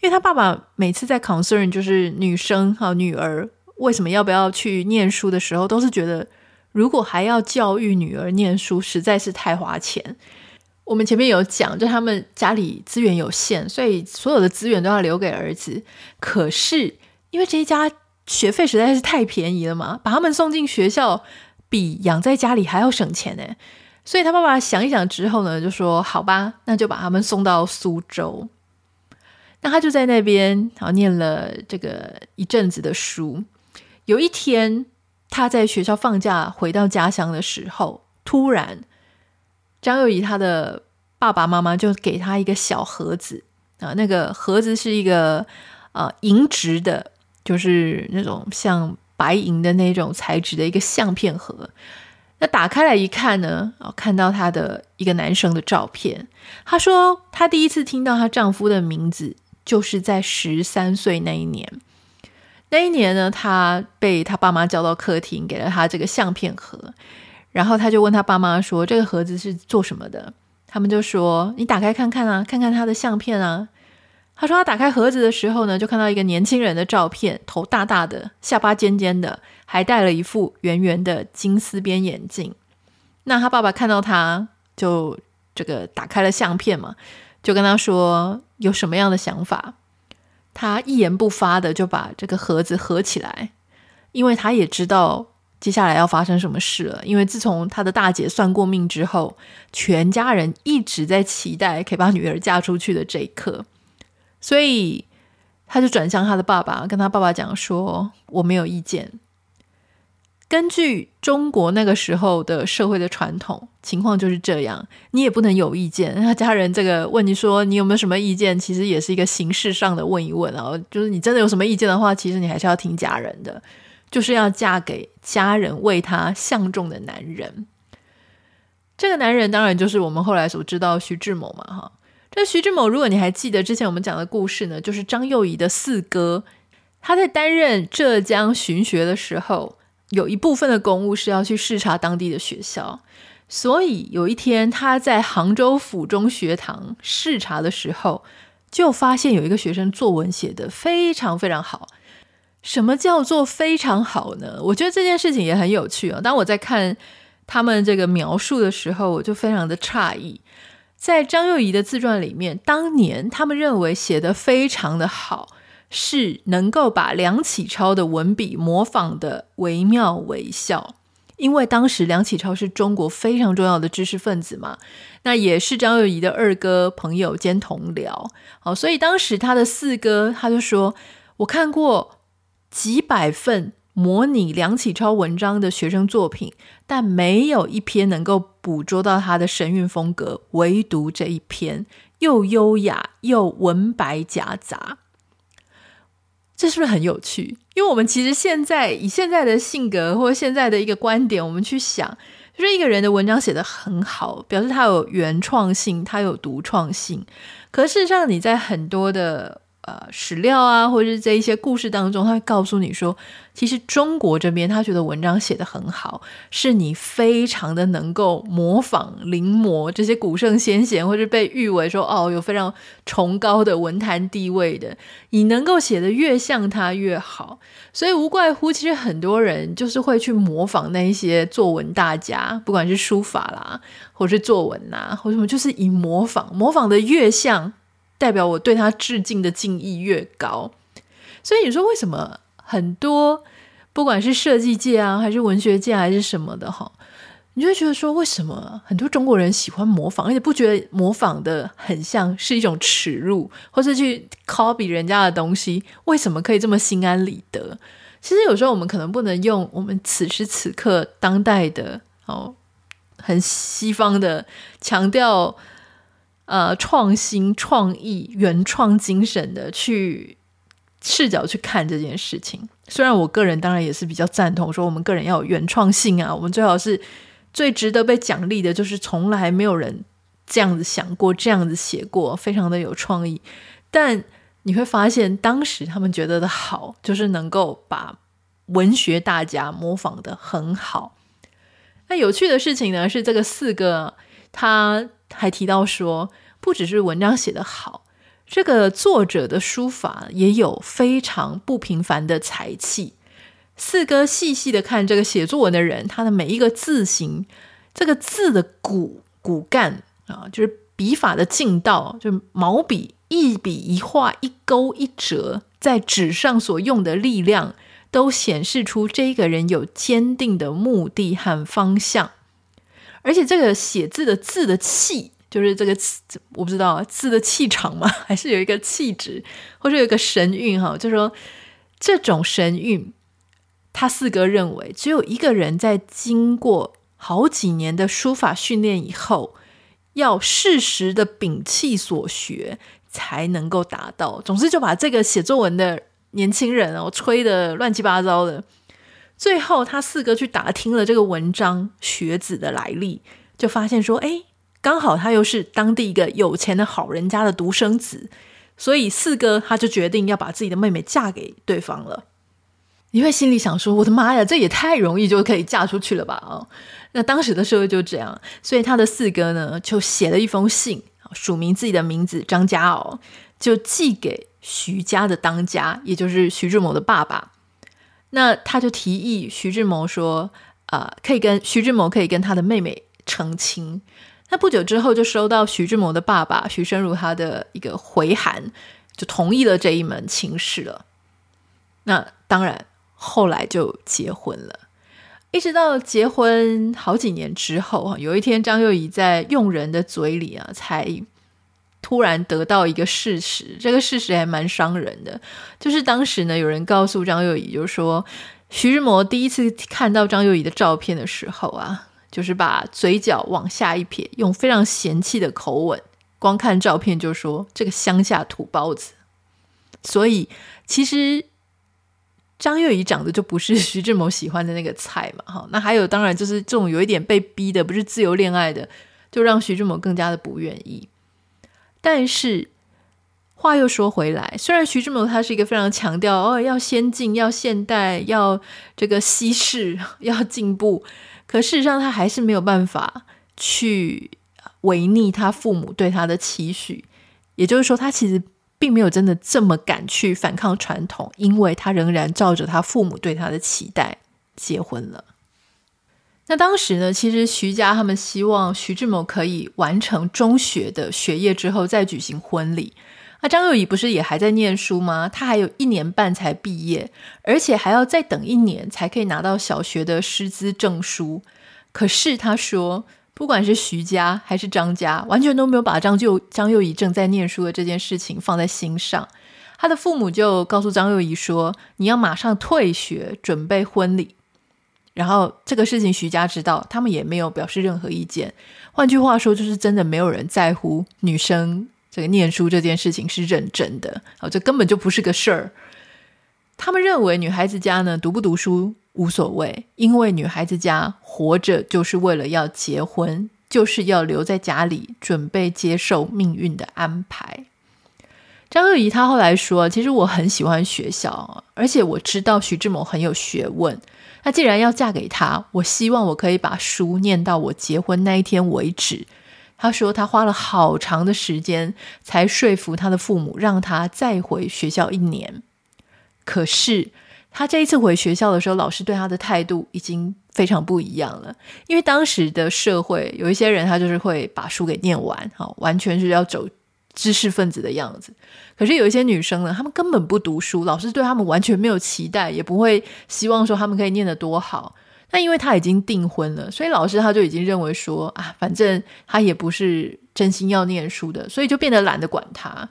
因为他爸爸每次在 concern 就是女生和女儿。为什么要不要去念书的时候，都是觉得如果还要教育女儿念书，实在是太花钱。我们前面有讲，就他们家里资源有限，所以所有的资源都要留给儿子。可是因为这一家学费实在是太便宜了嘛，把他们送进学校比养在家里还要省钱呢。所以他爸爸想一想之后呢，就说：“好吧，那就把他们送到苏州。”那他就在那边然后念了这个一阵子的书。有一天，他在学校放假回到家乡的时候，突然，张幼仪她的爸爸妈妈就给他一个小盒子啊，那个盒子是一个啊银质的，就是那种像白银的那种材质的一个相片盒。那打开来一看呢，啊，看到他的一个男生的照片。她说，她第一次听到她丈夫的名字，就是在十三岁那一年。那一年呢，他被他爸妈叫到客厅，给了他这个相片盒，然后他就问他爸妈说：“这个盒子是做什么的？”他们就说：“你打开看看啊，看看他的相片啊。”他说他打开盒子的时候呢，就看到一个年轻人的照片，头大大的，下巴尖尖的，还戴了一副圆圆的金丝边眼镜。那他爸爸看到他就这个打开了相片嘛，就跟他说有什么样的想法。他一言不发的就把这个盒子合起来，因为他也知道接下来要发生什么事了。因为自从他的大姐算过命之后，全家人一直在期待可以把女儿嫁出去的这一刻，所以他就转向他的爸爸，跟他爸爸讲说：“我没有意见。”根据中国那个时候的社会的传统情况就是这样，你也不能有意见。那家人这个问你说你有没有什么意见，其实也是一个形式上的问一问啊。就是你真的有什么意见的话，其实你还是要听家人的，就是要嫁给家人为他相中的男人。这个男人当然就是我们后来所知道徐志摩嘛，哈。这徐志摩，如果你还记得之前我们讲的故事呢，就是张幼仪的四哥，他在担任浙江巡学的时候。有一部分的公务是要去视察当地的学校，所以有一天他在杭州府中学堂视察的时候，就发现有一个学生作文写得非常非常好。什么叫做非常好呢？我觉得这件事情也很有趣啊。当我在看他们这个描述的时候，我就非常的诧异。在张幼仪的自传里面，当年他们认为写得非常的好。是能够把梁启超的文笔模仿的惟妙惟肖，因为当时梁启超是中国非常重要的知识分子嘛，那也是张幼仪的二哥朋友兼同僚，好，所以当时他的四哥他就说，我看过几百份模拟梁启超文章的学生作品，但没有一篇能够捕捉到他的神韵风格，唯独这一篇又优雅又文白夹杂。这是不是很有趣？因为我们其实现在以现在的性格或者现在的一个观点，我们去想，就是一个人的文章写得很好，表示他有原创性，他有独创性。可事实上，你在很多的。呃，史料啊，或者是这一些故事当中，他会告诉你说，其实中国这边他觉得文章写得很好，是你非常的能够模仿临摹这些古圣先贤，或者被誉为说哦有非常崇高的文坛地位的，你能够写得越像他越好。所以无怪乎，其实很多人就是会去模仿那一些作文大家，不管是书法啦，或是作文呐，或什么，就是以模仿，模仿得越像。代表我对他致敬的敬意越高，所以你说为什么很多不管是设计界啊，还是文学界，还是什么的哈，你就会觉得说，为什么很多中国人喜欢模仿，而且不觉得模仿的很像是一种耻辱，或是去 copy 人家的东西，为什么可以这么心安理得？其实有时候我们可能不能用我们此时此刻当代的哦，很西方的强调。呃，创新、创意、原创精神的去视角去看这件事情。虽然我个人当然也是比较赞同说，我们个人要有原创性啊，我们最好是最值得被奖励的，就是从来没有人这样子想过、这样子写过，非常的有创意。但你会发现，当时他们觉得的好，就是能够把文学大家模仿得很好。那有趣的事情呢，是这个四个他。还提到说，不只是文章写得好，这个作者的书法也有非常不平凡的才气。四哥细细的看这个写作文的人，他的每一个字形，这个字的骨骨干啊，就是笔法的劲道，就毛笔一笔一画一勾一折，在纸上所用的力量，都显示出这个人有坚定的目的和方向。而且这个写字的字的气，就是这个我不知道字的气场吗？还是有一个气质，或者有一个神韵哈？就说这种神韵，他四哥认为只有一个人在经过好几年的书法训练以后，要适时的摒弃所学，才能够达到。总之就把这个写作文的年轻人哦吹得乱七八糟的。最后，他四哥去打听了这个文章学子的来历，就发现说：“哎，刚好他又是当地一个有钱的好人家的独生子，所以四哥他就决定要把自己的妹妹嫁给对方了。”你会心里想说：“我的妈呀，这也太容易就可以嫁出去了吧？”啊，那当时的社会就这样，所以他的四哥呢就写了一封信，署名自己的名字张家敖，就寄给徐家的当家，也就是徐志摩的爸爸。那他就提议徐志摩说：“啊、呃，可以跟徐志摩可以跟他的妹妹成亲。”那不久之后就收到徐志摩的爸爸徐声如他的一个回函，就同意了这一门亲事了。那当然。后来就结婚了，一直到结婚好几年之后啊，有一天张幼仪在佣人的嘴里啊，才突然得到一个事实，这个事实还蛮伤人的，就是当时呢，有人告诉张幼仪，就说徐志摩第一次看到张幼仪的照片的时候啊，就是把嘴角往下一撇，用非常嫌弃的口吻，光看照片就说这个乡下土包子，所以其实。张幼仪长得就不是 徐志摩喜欢的那个菜嘛，哈，那还有当然就是这种有一点被逼的，不是自由恋爱的，就让徐志摩更加的不愿意。但是话又说回来，虽然徐志摩他是一个非常强调哦要先进、要现代、要这个西式、要进步，可事实上他还是没有办法去违逆他父母对他的期许，也就是说，他其实。并没有真的这么敢去反抗传统，因为他仍然照着他父母对他的期待结婚了。那当时呢，其实徐家他们希望徐志摩可以完成中学的学业之后再举行婚礼。那张幼仪不是也还在念书吗？他还有一年半才毕业，而且还要再等一年才可以拿到小学的师资证书。可是他说。不管是徐家还是张家，完全都没有把张就张幼仪正在念书的这件事情放在心上。他的父母就告诉张幼仪说：“你要马上退学，准备婚礼。”然后这个事情徐家知道，他们也没有表示任何意见。换句话说，就是真的没有人在乎女生这个念书这件事情是认真的。好，这根本就不是个事儿。他们认为女孩子家呢，读不读书无所谓，因为女孩子家活着就是为了要结婚，就是要留在家里准备接受命运的安排。张幼仪她后来说：“其实我很喜欢学校，而且我知道徐志摩很有学问。那既然要嫁给他，我希望我可以把书念到我结婚那一天为止。”她说：“她花了好长的时间才说服她的父母，让她再回学校一年。可是。”他这一次回学校的时候，老师对他的态度已经非常不一样了。因为当时的社会有一些人，他就是会把书给念完，哈，完全是要走知识分子的样子。可是有一些女生呢，她们根本不读书，老师对她们完全没有期待，也不会希望说她们可以念得多好。那因为她已经订婚了，所以老师他就已经认为说啊，反正她也不是真心要念书的，所以就变得懒得管她。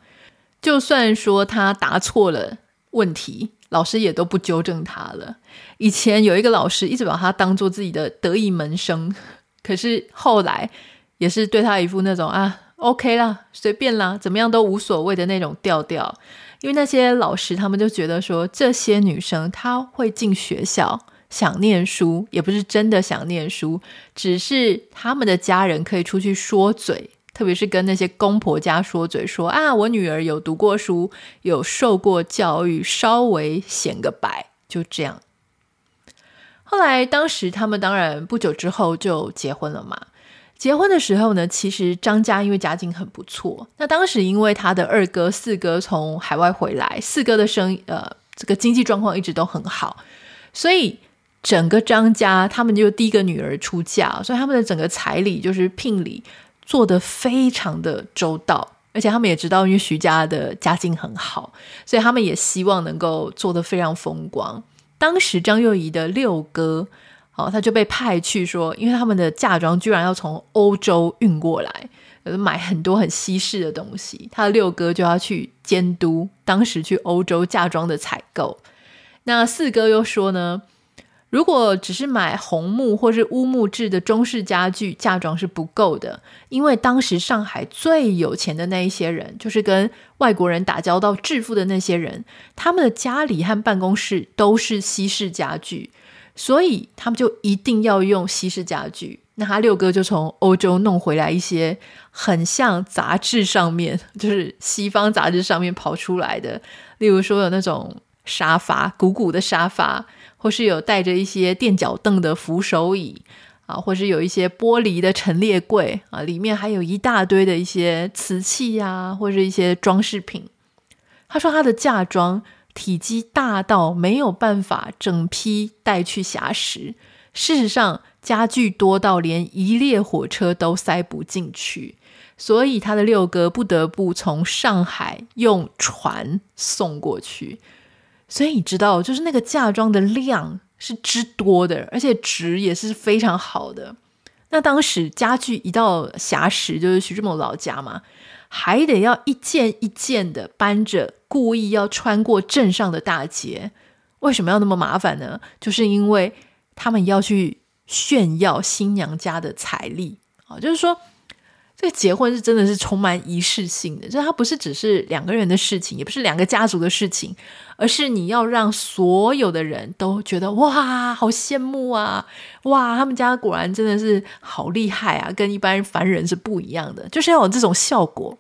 就算说她答错了问题。老师也都不纠正他了。以前有一个老师一直把他当做自己的得意门生，可是后来也是对他一副那种啊，OK 啦，随便啦，怎么样都无所谓的那种调调。因为那些老师他们就觉得说，这些女生她会进学校想念书，也不是真的想念书，只是他们的家人可以出去说嘴。特别是跟那些公婆家说嘴说啊，我女儿有读过书，有受过教育，稍微显个白，就这样。后来，当时他们当然不久之后就结婚了嘛。结婚的时候呢，其实张家因为家境很不错，那当时因为他的二哥、四哥从海外回来，四哥的生呃这个经济状况一直都很好，所以整个张家他们就第一个女儿出嫁，所以他们的整个彩礼就是聘礼。做得非常的周到，而且他们也知道，因为徐家的家境很好，所以他们也希望能够做得非常风光。当时张幼仪的六哥，哦，他就被派去说，因为他们的嫁妆居然要从欧洲运过来，买很多很西式的东西，他的六哥就要去监督当时去欧洲嫁妆的采购。那四哥又说呢，如果只是买红木或是乌木质的中式家具，嫁妆是不够的，因为当时上海最有钱的那一些人，就是跟外国人打交道致富的那些人，他们的家里和办公室都是西式家具，所以他们就一定要用西式家具。那他六哥就从欧洲弄回来一些很像杂志上面，就是西方杂志上面跑出来的，例如说有那种。沙发，鼓鼓的沙发，或是有带着一些垫脚凳的扶手椅啊，或是有一些玻璃的陈列柜啊，里面还有一大堆的一些瓷器啊，或是一些装饰品。他说他的嫁妆体积大到没有办法整批带去硖石，事实上家具多到连一列火车都塞不进去。所以他的六哥不得不从上海用船送过去，所以你知道，就是那个嫁妆的量是之多的，而且值也是非常好的。那当时家具一到硖石，就是徐志摩老家嘛，还得要一件一件的搬着，故意要穿过镇上的大街。为什么要那么麻烦呢？就是因为他们要去炫耀新娘家的财力啊，就是说。这个结婚是真的是充满仪式性的，就是它不是只是两个人的事情，也不是两个家族的事情，而是你要让所有的人都觉得哇，好羡慕啊，哇，他们家果然真的是好厉害啊，跟一般凡人是不一样的，就是要有这种效果。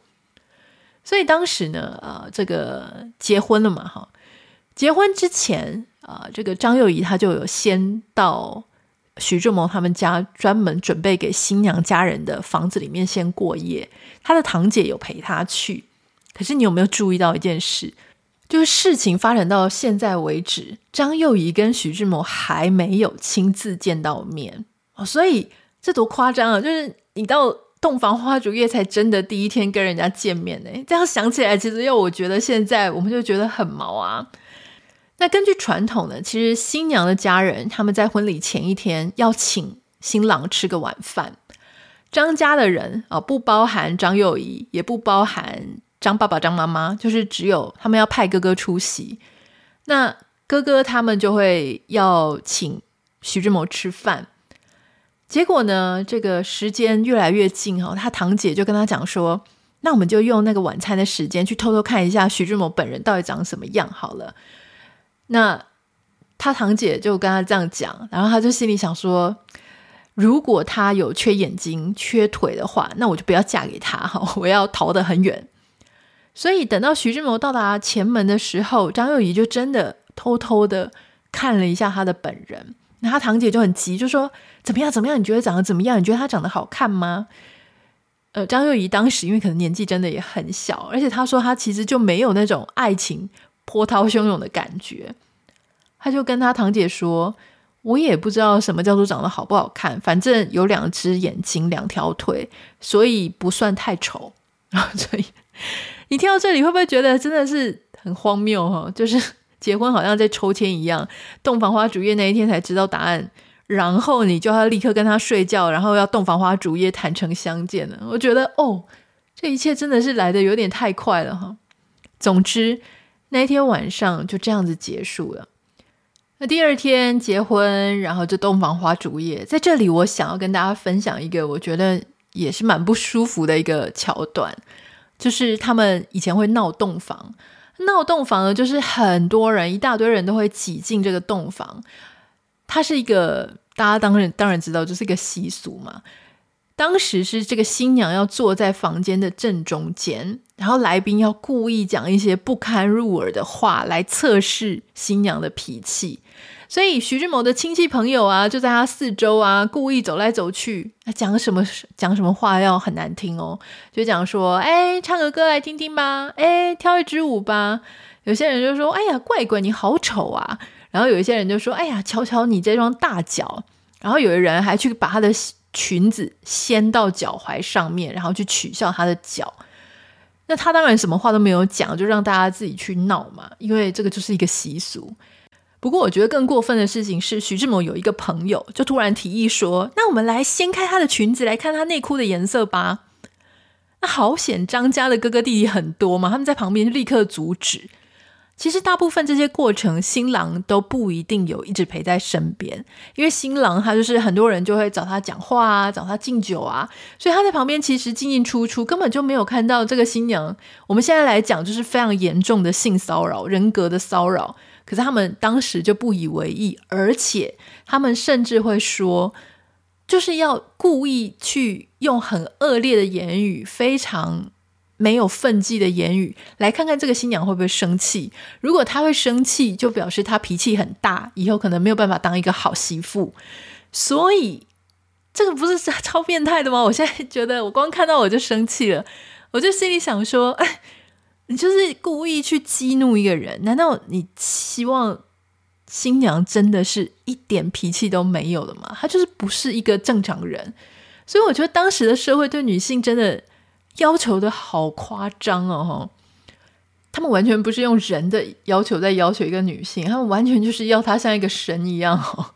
所以当时呢，呃，这个结婚了嘛，哈，结婚之前啊，呃，这个张幼仪她就有先到。徐志摩他们家专门准备给新娘家人的房子里面先过夜，她的堂姐有陪她去。可是你有没有注意到一件事？就是事情发展到现在为止，张幼仪跟徐志摩还没有亲自见到面，所以这多夸张啊！就是你到洞房花烛夜才真的第一天跟人家见面呢。这样想起来，其实又我觉得现在我们就觉得很毛啊。那根据传统呢，其实新娘的家人他们在婚礼前一天要请新郎吃个晚饭。张家的人啊，不包含张幼仪，也不包含张爸爸、张妈妈，就是只有他们要派哥哥出席。那哥哥他们就会要请徐志摩吃饭。结果呢，这个时间越来越近哈，他堂姐就跟他讲说：“那我们就用那个晚餐的时间去偷偷看一下徐志摩本人到底长什么样好了。”那他堂姐就跟他这样讲，然后他就心里想说，如果他有缺眼睛、缺腿的话，那我就不要嫁给他哈，我要逃得很远。所以等到徐志摩到达前门的时候，张幼仪就真的偷偷的看了一下他的本人。那他堂姐就很急，就说：“怎么样？怎么样？你觉得长得怎么样？你觉得他长得好看吗？”呃，张幼仪当时因为可能年纪真的也很小，而且他说他其实就没有那种爱情。波涛汹涌的感觉，他就跟他堂姐说：“我也不知道什么叫做长得好不好看，反正有两只眼睛、两条腿，所以不算太丑。”然后，所以你听到这里会不会觉得真的是很荒谬哈？就是结婚好像在抽签一样，洞房花烛夜那一天才知道答案，然后你就要立刻跟他睡觉，然后要洞房花烛夜坦诚相见了。我觉得哦，这一切真的是来得有点太快了哈。总之。那一天晚上就这样子结束了。那第二天结婚，然后就洞房花烛夜。在这里，我想要跟大家分享一个我觉得也是蛮不舒服的一个桥段，就是他们以前会闹洞房。闹洞房呢，就是很多人，一大堆人都会挤进这个洞房。它是一个大家当然当然知道，就是一个习俗嘛。当时是这个新娘要坐在房间的正中间，然后来宾要故意讲一些不堪入耳的话来测试新娘的脾气。所以徐志摩的亲戚朋友啊，就在他四周啊，故意走来走去，讲什么讲什么话要很难听哦，就讲说，哎，唱个歌来听听吧，哎，跳一支舞吧。有些人就说，哎呀，怪怪，你好丑啊。然后有一些人就说，哎呀，瞧瞧你这双大脚。然后有的人还去把他的。裙子掀到脚踝上面，然后去取笑他的脚。那他当然什么话都没有讲，就让大家自己去闹嘛，因为这个就是一个习俗。不过我觉得更过分的事情是，徐志摩有一个朋友就突然提议说：“那我们来掀开他的裙子，来看他内裤的颜色吧。”那好险，张家的哥哥弟弟很多嘛，他们在旁边就立刻阻止。其实大部分这些过程，新郎都不一定有一直陪在身边，因为新郎他就是很多人就会找他讲话啊，找他敬酒啊，所以他在旁边其实进进出出，根本就没有看到这个新娘。我们现在来讲就是非常严重的性骚扰、人格的骚扰，可是他们当时就不以为意，而且他们甚至会说，就是要故意去用很恶劣的言语，非常。没有分际的言语，来看看这个新娘会不会生气。如果她会生气，就表示她脾气很大，以后可能没有办法当一个好媳妇。所以这个不是超变态的吗？我现在觉得，我光看到我就生气了，我就心里想说：哎，你就是故意去激怒一个人？难道你希望新娘真的是一点脾气都没有的吗？她就是不是一个正常人。所以我觉得当时的社会对女性真的。要求的好夸张哦，他们完全不是用人的要求在要求一个女性，他们完全就是要她像一个神一样哦。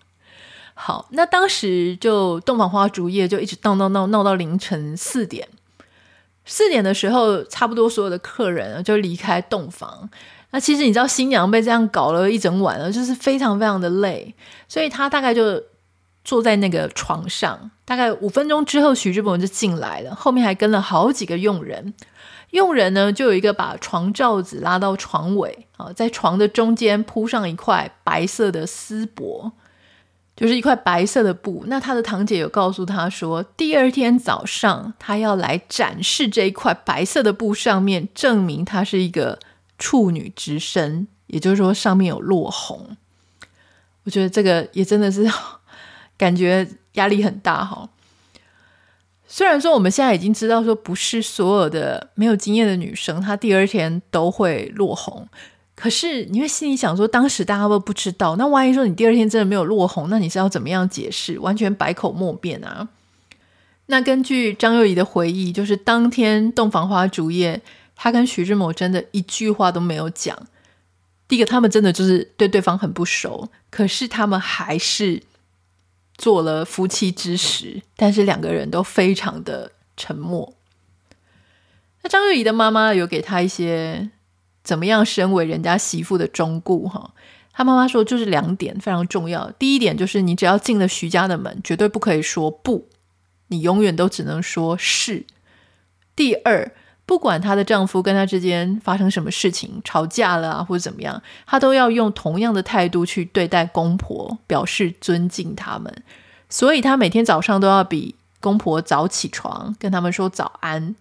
好，那当时就洞房花烛夜就一直闹闹闹闹到凌晨四点，四点的时候，差不多所有的客人就离开洞房。那其实你知道，新娘被这样搞了一整晚了，就是非常非常的累，所以她大概就。坐在那个床上，大概五分钟之后，徐志摩就进来了，后面还跟了好几个佣人。佣人呢，就有一个把床罩子拉到床尾啊，在床的中间铺上一块白色的丝帛，就是一块白色的布。那他的堂姐有告诉他说，第二天早上他要来展示这一块白色的布，上面证明他是一个处女之身，也就是说上面有落红。我觉得这个也真的是。感觉压力很大哈。虽然说我们现在已经知道说不是所有的没有经验的女生她第二天都会落红，可是你会心里想说，当时大家都不知道，那万一说你第二天真的没有落红，那你是要怎么样解释？完全百口莫辩啊。那根据张幼仪的回忆，就是当天洞房花烛夜，她跟徐志摩真的一句话都没有讲。第一个，他们真的就是对对方很不熟，可是他们还是。做了夫妻之实，但是两个人都非常的沉默。那张幼仪的妈妈有给她一些怎么样身为人家媳妇的忠告哈。她妈妈说，就是两点非常重要。第一点就是，你只要进了徐家的门，绝对不可以说不，你永远都只能说是。第二，不管她的丈夫跟她之间发生什么事情，吵架了啊，或者怎么样，她都要用同样的态度去对待公婆，表示尊敬他们。所以她每天早上都要比公婆早起床，跟他们说早安，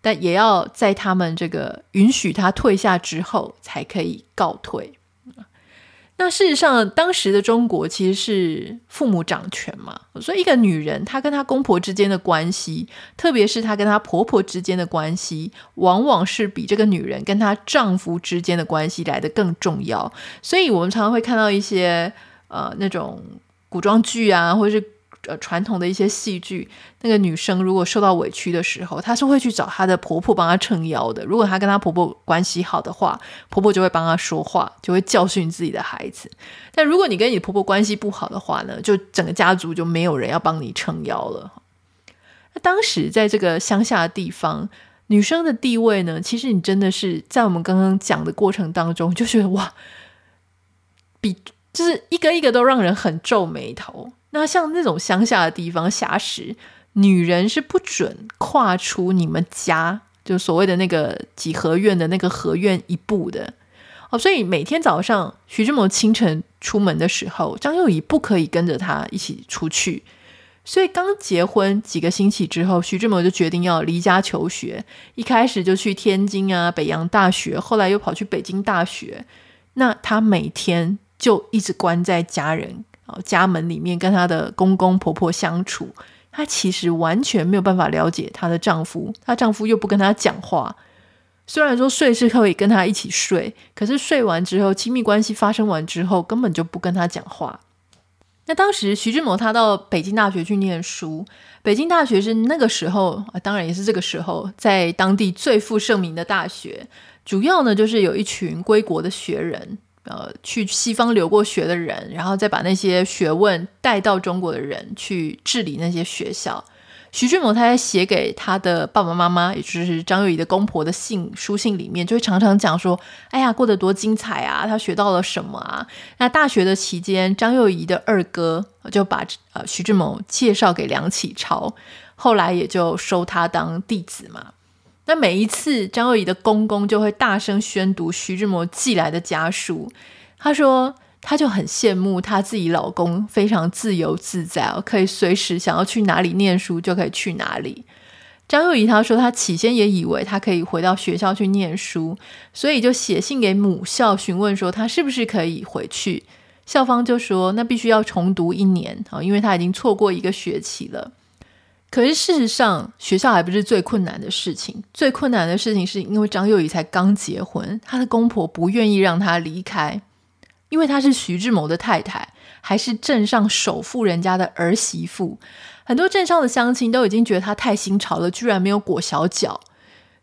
但也要在他们这个允许他退下之后，才可以告退。那事实上，当时的中国其实是父母掌权嘛，所以一个女人她跟她公婆之间的关系，特别是她跟她婆婆之间的关系，往往是比这个女人跟她丈夫之间的关系来得更重要。所以我们常常会看到一些呃那种古装剧啊，或者是。呃，传统的一些戏剧，那个女生如果受到委屈的时候，她是会去找她的婆婆帮她撑腰的。如果她跟她婆婆关系好的话，婆婆就会帮她说话，就会教训自己的孩子。但如果你跟你婆婆关系不好的话呢，就整个家族就没有人要帮你撑腰了。那当时在这个乡下的地方，女生的地位呢，其实你真的是在我们刚刚讲的过程当中，就觉得哇，比就是一个一个都让人很皱眉头。那像那种乡下的地方，狭实，女人是不准跨出你们家，就所谓的那个几合院的那个合院一步的哦。所以每天早上，徐志摩清晨出门的时候，张幼仪不可以跟着他一起出去。所以刚结婚几个星期之后，徐志摩就决定要离家求学。一开始就去天津啊、北洋大学，后来又跑去北京大学。那他每天就一直关在家人。家门里面跟她的公公婆婆相处，她其实完全没有办法了解她的丈夫，她丈夫又不跟她讲话。虽然说睡是可以跟她一起睡，可是睡完之后，亲密关系发生完之后，根本就不跟她讲话。那当时徐志摩他到北京大学去念书，北京大学是那个时候啊，当然也是这个时候，在当地最负盛名的大学，主要呢就是有一群归国的学人。呃，去西方留过学的人，然后再把那些学问带到中国的人去治理那些学校。徐志摩他在写给他的爸爸妈妈，也就是张幼仪的公婆的信书信里面，就会常常讲说：“哎呀，过得多精彩啊！他学到了什么啊？”那大学的期间，张幼仪的二哥就把呃徐志摩介绍给梁启超，后来也就收他当弟子嘛。那每一次，张幼仪的公公就会大声宣读徐志摩寄来的家书。他说，他就很羡慕他自己老公非常自由自在哦，可以随时想要去哪里念书就可以去哪里。张幼仪她说，她起先也以为她可以回到学校去念书，所以就写信给母校询问说，她是不是可以回去。校方就说，那必须要重读一年啊，因为她已经错过一个学期了。可是事实上，学校还不是最困难的事情。最困难的事情是因为张幼仪才刚结婚，她的公婆不愿意让她离开，因为她是徐志摩的太太，还是镇上首富人家的儿媳妇。很多镇上的乡亲都已经觉得她太新潮了，居然没有裹小脚。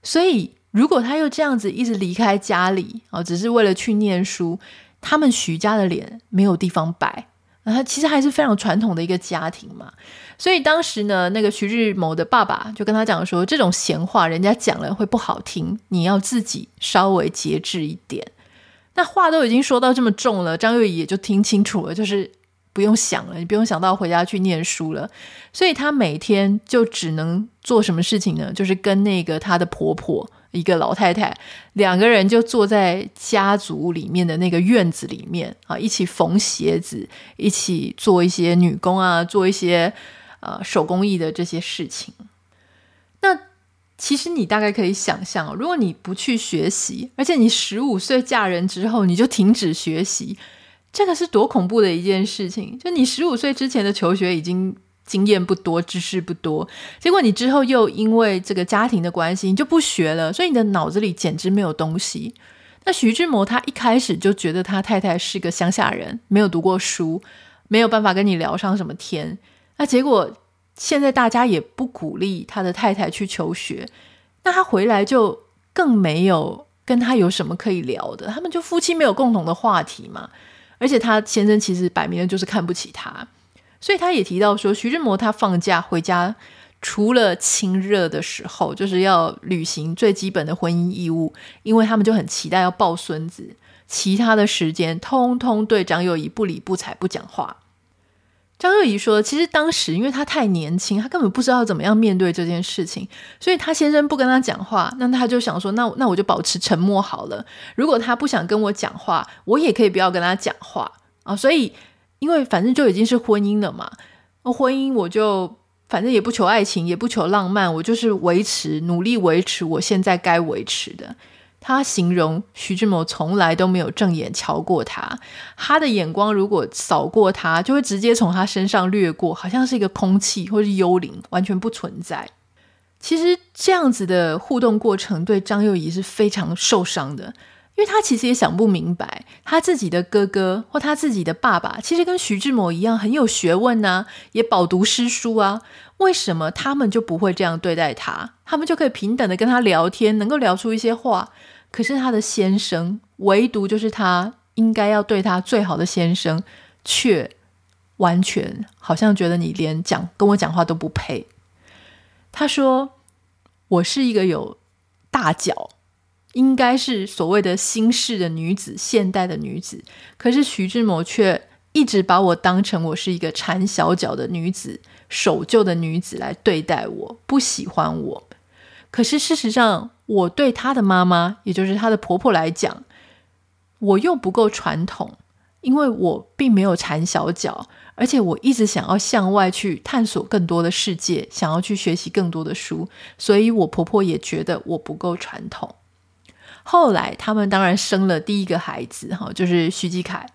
所以，如果她又这样子一直离开家里啊，只是为了去念书，他们徐家的脸没有地方摆。他其实还是非常传统的一个家庭嘛。所以当时呢，那个徐志摩的爸爸就跟他讲说，这种闲话人家讲了会不好听，你要自己稍微节制一点。那话都已经说到这么重了，张幼仪也就听清楚了，就是不用想了，你不用想到回家去念书了。所以他每天就只能做什么事情呢？就是跟那个他的婆婆，一个老太太，两个人就坐在家族里面的那个院子里面啊，一起缝鞋子，一起做一些女工啊，做一些。呃，手工艺的这些事情，那其实你大概可以想象，如果你不去学习，而且你十五岁嫁人之后你就停止学习，这个是多恐怖的一件事情。就你十五岁之前的求学已经经验不多，知识不多，结果你之后又因为这个家庭的关系，你就不学了，所以你的脑子里简直没有东西。那徐志摩他一开始就觉得他太太是个乡下人，没有读过书，没有办法跟你聊上什么天。那结果现在大家也不鼓励他的太太去求学，那他回来就更没有跟他有什么可以聊的，他们就夫妻没有共同的话题嘛。而且他先生其实摆明了就是看不起他，所以他也提到说，徐志摩他放假回家，除了亲热的时候，就是要履行最基本的婚姻义务，因为他们就很期待要抱孙子，其他的时间通通对张幼仪不理不睬不讲话。张幼仪说：“其实当时因为他太年轻，他根本不知道怎么样面对这件事情，所以他先生不跟他讲话，那他就想说，那那我就保持沉默好了。如果他不想跟我讲话，我也可以不要跟他讲话啊。所以，因为反正就已经是婚姻了嘛，婚姻我就反正也不求爱情，也不求浪漫，我就是维持，努力维持我现在该维持的。”他形容徐志摩从来都没有正眼瞧过他，他的眼光如果扫过他，就会直接从他身上掠过，好像是一个空气或是幽灵，完全不存在。其实这样子的互动过程对张幼仪是非常受伤的，因为他其实也想不明白，他自己的哥哥或他自己的爸爸，其实跟徐志摩一样很有学问呐、啊，也饱读诗书啊，为什么他们就不会这样对待他？他们就可以平等的跟他聊天，能够聊出一些话。可是他的先生，唯独就是他应该要对他最好的先生，却完全好像觉得你连讲跟我讲话都不配。他说：“我是一个有大脚，应该是所谓的新式的女子，现代的女子。可是徐志摩却一直把我当成我是一个缠小脚的女子，守旧的女子来对待我，不喜欢我。可是事实上。”我对她的妈妈，也就是她的婆婆来讲，我又不够传统，因为我并没有缠小脚，而且我一直想要向外去探索更多的世界，想要去学习更多的书，所以我婆婆也觉得我不够传统。后来他们当然生了第一个孩子，哈，就是徐继凯。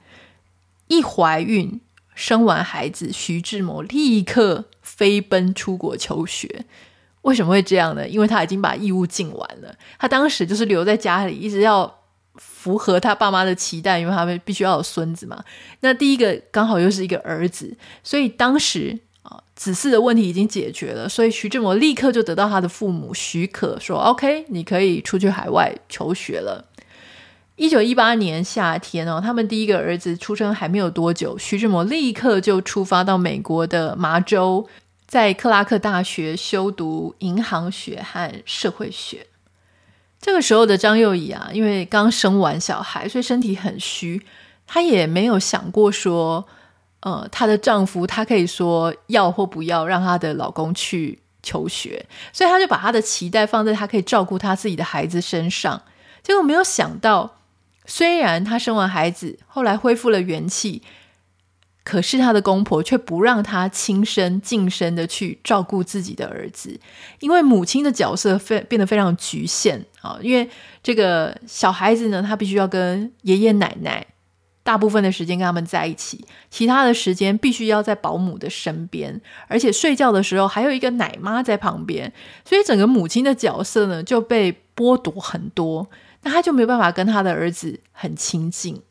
一怀孕生完孩子，徐志摩立刻飞奔出国求学。为什么会这样呢？因为他已经把义务尽完了。他当时就是留在家里，一直要符合他爸妈的期待，因为他们必须要有孙子嘛。那第一个刚好又是一个儿子，所以当时，子嗣的问题已经解决了，所以徐志摩立刻就得到他的父母许可，说：“OK，你可以出去海外求学了。”一九一八年夏天哦，他们第一个儿子出生还没有多久，徐志摩立刻就出发到美国的麻州。在克拉克大学修读银行学和社会学。这个时候的张幼仪啊，因为刚生完小孩，所以身体很虚。他也没有想过说，呃，她的丈夫她可以说要或不要让她的老公去求学，所以她就把她的期待放在她可以照顾她自己的孩子身上。结果没有想到，虽然她生完孩子，后来恢复了元气。可是她的公婆却不让她亲身近身的去照顾自己的儿子，因为母亲的角色非变得非常局限啊。因为这个小孩子呢，他必须要跟爷爷奶奶大部分的时间跟他们在一起，其他的时间必须要在保姆的身边，而且睡觉的时候还有一个奶妈在旁边，所以整个母亲的角色呢就被剥夺很多，那他就没有办法跟他的儿子很亲近。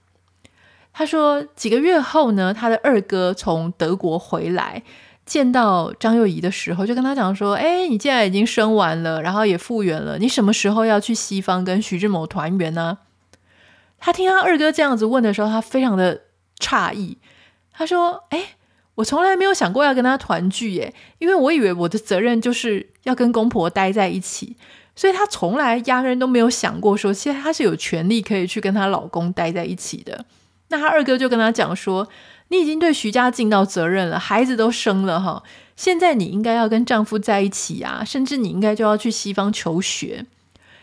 他说，几个月后呢，他的二哥从德国回来，见到张幼仪的时候，就跟他讲说：“哎，你既然已经生完了，然后也复原了，你什么时候要去西方跟徐志摩团圆呢？”他听他二哥这样子问的时候，他非常的诧异。他说：“哎，我从来没有想过要跟他团聚耶，因为我以为我的责任就是要跟公婆待在一起，所以他从来压根都没有想过说，其实他是有权利可以去跟他老公待在一起的。”那他二哥就跟他讲说：“你已经对徐家尽到责任了，孩子都生了哈，现在你应该要跟丈夫在一起啊，甚至你应该就要去西方求学。”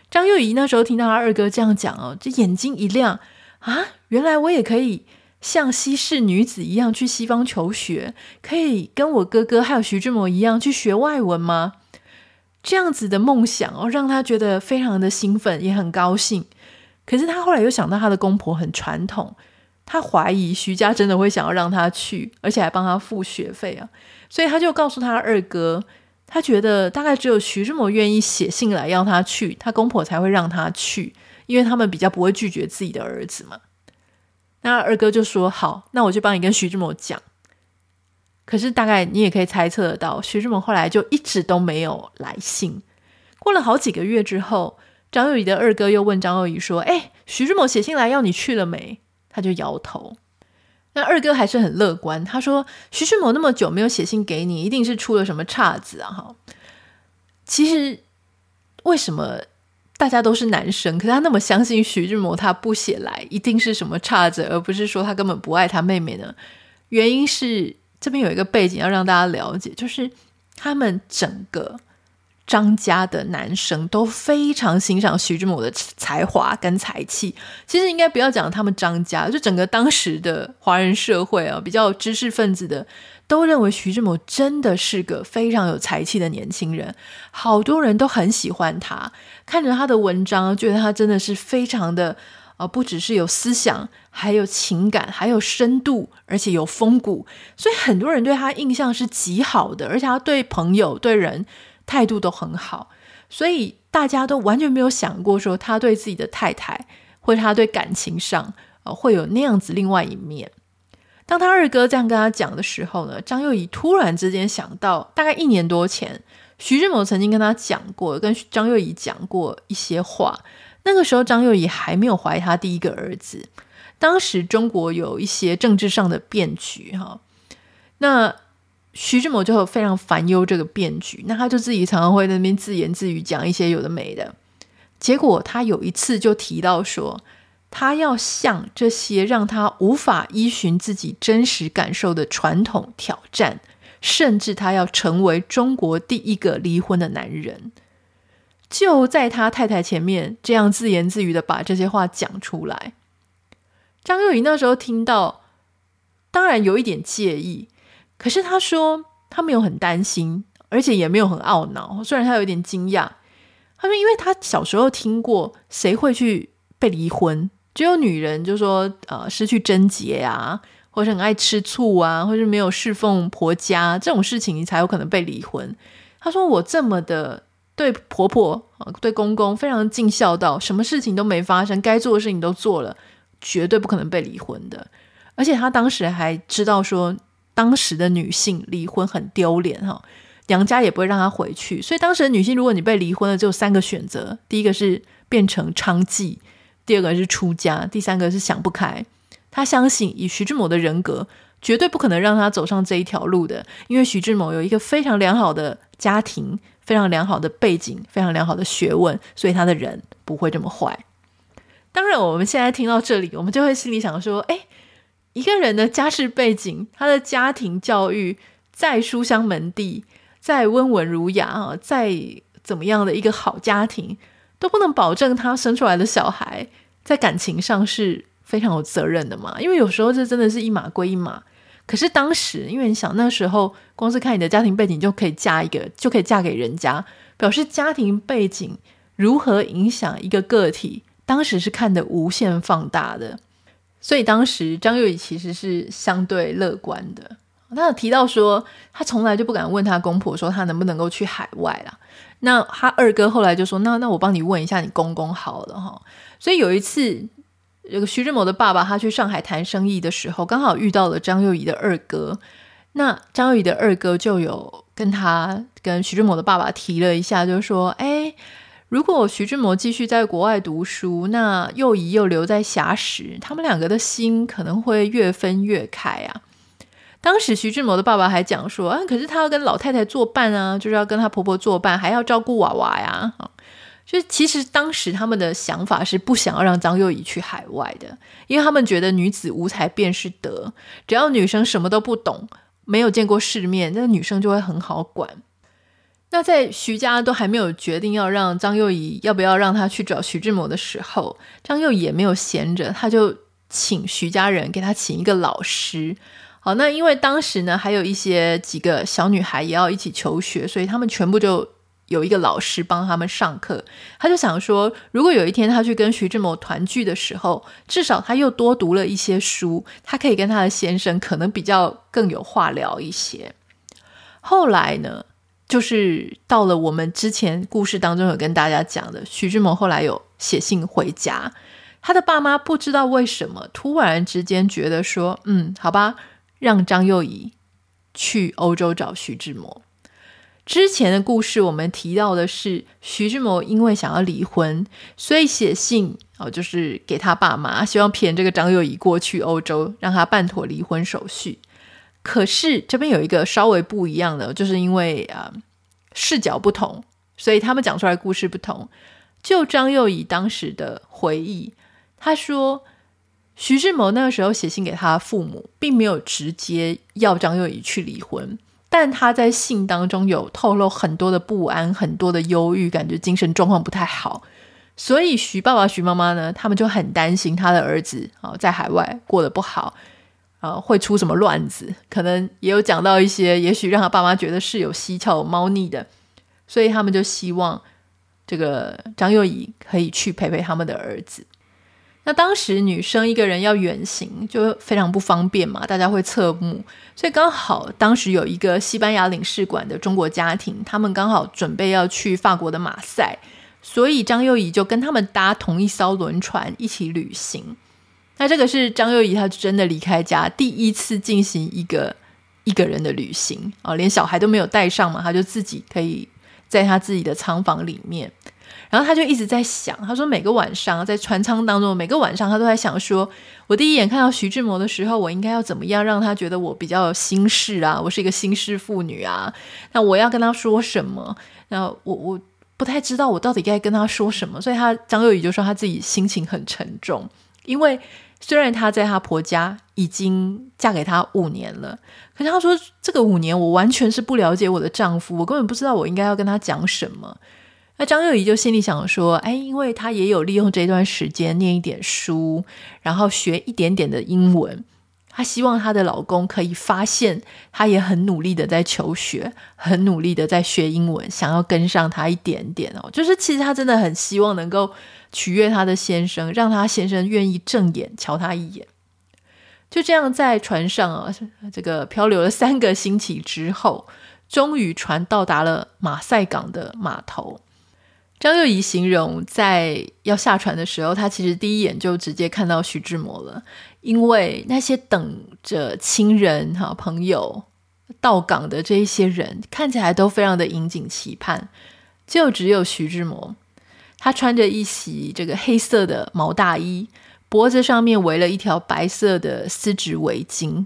张幼仪那时候听到他二哥这样讲哦，这眼睛一亮啊，原来我也可以像西式女子一样去西方求学，可以跟我哥哥还有徐志摩一样去学外文吗？这样子的梦想哦，让他觉得非常的兴奋，也很高兴。可是他后来又想到他的公婆很传统。他怀疑徐家真的会想要让他去，而且还帮他付学费啊，所以他就告诉他二哥，他觉得大概只有徐志摩愿意写信来要他去，他公婆才会让他去，因为他们比较不会拒绝自己的儿子嘛。那二哥就说：“好，那我就帮你跟徐志摩讲。”可是大概你也可以猜测得到，徐志摩后来就一直都没有来信。过了好几个月之后，张幼仪的二哥又问张幼仪说：“哎，徐志摩写信来要你去了没？”他就摇头，那二哥还是很乐观。他说：“徐志摩那么久没有写信给你，一定是出了什么岔子啊！”哈，其实为什么大家都是男生，可是他那么相信徐志摩，他不写来一定是什么岔子，而不是说他根本不爱他妹妹呢？原因是这边有一个背景要让大家了解，就是他们整个。张家的男生都非常欣赏徐志摩的才华跟才气。其实应该不要讲他们张家，就整个当时的华人社会啊，比较知识分子的都认为徐志摩真的是个非常有才气的年轻人。好多人都很喜欢他，看着他的文章，觉得他真的是非常的啊，不只是有思想，还有情感，还有深度，而且有风骨。所以很多人对他印象是极好的，而且他对朋友对人。态度都很好，所以大家都完全没有想过说他对自己的太太，或者他对感情上，呃，会有那样子另外一面。当他二哥这样跟他讲的时候呢，张幼仪突然之间想到，大概一年多前，徐志摩曾经跟他讲过，跟张幼仪讲过一些话。那个时候，张幼仪还没有怀他第一个儿子。当时中国有一些政治上的变局，哈，那。徐志摩就非常烦忧这个变局，那他就自己常常会在那边自言自语，讲一些有的没的。结果他有一次就提到说，他要向这些让他无法依循自己真实感受的传统挑战，甚至他要成为中国第一个离婚的男人。就在他太太前面这样自言自语的把这些话讲出来，张幼仪那时候听到，当然有一点介意。可是他说他没有很担心，而且也没有很懊恼。虽然他有点惊讶，他说因为他小时候听过谁会去被离婚，只有女人就说呃失去贞洁啊，或者很爱吃醋啊，或者没有侍奉婆家这种事情，你才有可能被离婚。他说我这么的对婆婆对公公非常尽孝道，什么事情都没发生，该做的事情都做了，绝对不可能被离婚的。而且他当时还知道说。当时的女性离婚很丢脸哈，娘家也不会让她回去，所以当时的女性，如果你被离婚了，只有三个选择：第一个是变成娼妓，第二个是出家，第三个是想不开。她相信以徐志摩的人格，绝对不可能让她走上这一条路的，因为徐志摩有一个非常良好的家庭，非常良好的背景，非常良好的学问，所以他的人不会这么坏。当然，我们现在听到这里，我们就会心里想说：哎。一个人的家世背景，他的家庭教育再书香门第，再温文儒雅啊，再怎么样的一个好家庭，都不能保证他生出来的小孩在感情上是非常有责任的嘛。因为有时候这真的是一码归一码，可是当时，因为你想那时候，光是看你的家庭背景就可以嫁一个，就可以嫁给人家，表示家庭背景如何影响一个个体，当时是看得无限放大的。所以当时张幼仪其实是相对乐观的。他有提到说，他从来就不敢问他公婆说他能不能够去海外啦。那他二哥后来就说：“那那我帮你问一下你公公好了哈。”所以有一次，这个徐志摩的爸爸他去上海谈生意的时候，刚好遇到了张幼仪的二哥。那张幼仪的二哥就有跟他跟徐志摩的爸爸提了一下，就说：“哎，如果徐志摩继续在国外读书，那幼仪又留在硖石，他们两个的心可能会越分越开啊。”当时徐志摩的爸爸还讲说啊，可是他要跟老太太作伴啊，就是要跟他婆婆作伴，还要照顾娃娃呀。就其实当时他们的想法是不想要让张幼仪去海外的，因为他们觉得女子无才便是德，只要女生什么都不懂，没有见过世面，那女生就会很好管。那在徐家都还没有决定要让张幼仪要不要让他去找徐志摩的时候，张幼仪也没有闲着，他就请徐家人给他请一个老师。好，那因为当时呢，还有一些几个小女孩也要一起求学，所以他们全部就有一个老师帮他们上课。他就想说，如果有一天他去跟徐志摩团聚的时候，至少他又多读了一些书，他可以跟他的先生可能比较更有话聊一些。后来呢，就是到了我们之前故事当中有跟大家讲的，徐志摩后来有写信回家，他的爸妈不知道为什么突然之间觉得说，嗯，好吧。让张幼仪去欧洲找徐志摩。之前的故事我们提到的是，徐志摩因为想要离婚，所以写信哦，就是给他爸妈，希望骗这个张幼仪过去欧洲，让他办妥离婚手续。可是这边有一个稍微不一样的，就是因为啊、呃、视角不同，所以他们讲出来故事不同。就张幼仪当时的回忆，他说。徐志摩那个时候写信给他父母，并没有直接要张幼仪去离婚，但他在信当中有透露很多的不安，很多的忧郁，感觉精神状况不太好。所以徐爸爸、徐妈妈呢，他们就很担心他的儿子啊，在海外过得不好，啊，会出什么乱子。可能也有讲到一些，也许让他爸妈觉得是有蹊跷、有猫腻的，所以他们就希望这个张幼仪可以去陪陪他们的儿子。那当时女生一个人要远行就非常不方便嘛，大家会侧目，所以刚好当时有一个西班牙领事馆的中国家庭，他们刚好准备要去法国的马赛，所以张幼仪就跟他们搭同一艘轮船一起旅行。那这个是张幼仪她真的离开家第一次进行一个一个人的旅行啊，连小孩都没有带上嘛，她就自己可以在她自己的仓房里面。然后他就一直在想，他说每个晚上在船舱当中，每个晚上他都在想说，我第一眼看到徐志摩的时候，我应该要怎么样让他觉得我比较有心事啊？我是一个心事妇女啊，那我要跟他说什么？那我我不太知道我到底该跟他说什么，所以他张幼仪就说他自己心情很沉重，因为虽然她在她婆家已经嫁给他五年了，可是她说这个五年我完全是不了解我的丈夫，我根本不知道我应该要跟他讲什么。那张幼仪就心里想说：“哎，因为她也有利用这段时间念一点书，然后学一点点的英文。她希望她的老公可以发现，她也很努力的在求学，很努力的在学英文，想要跟上他一点点哦。就是其实她真的很希望能够取悦她的先生，让她先生愿意正眼瞧她一眼。就这样，在船上啊，这个漂流了三个星期之后，终于船到达了马赛港的码头。”张幼仪形容，在要下船的时候，她其实第一眼就直接看到徐志摩了，因为那些等着亲人、哈朋友到港的这一些人，看起来都非常的引颈期盼，就只有徐志摩，他穿着一袭这个黑色的毛大衣，脖子上面围了一条白色的丝质围巾。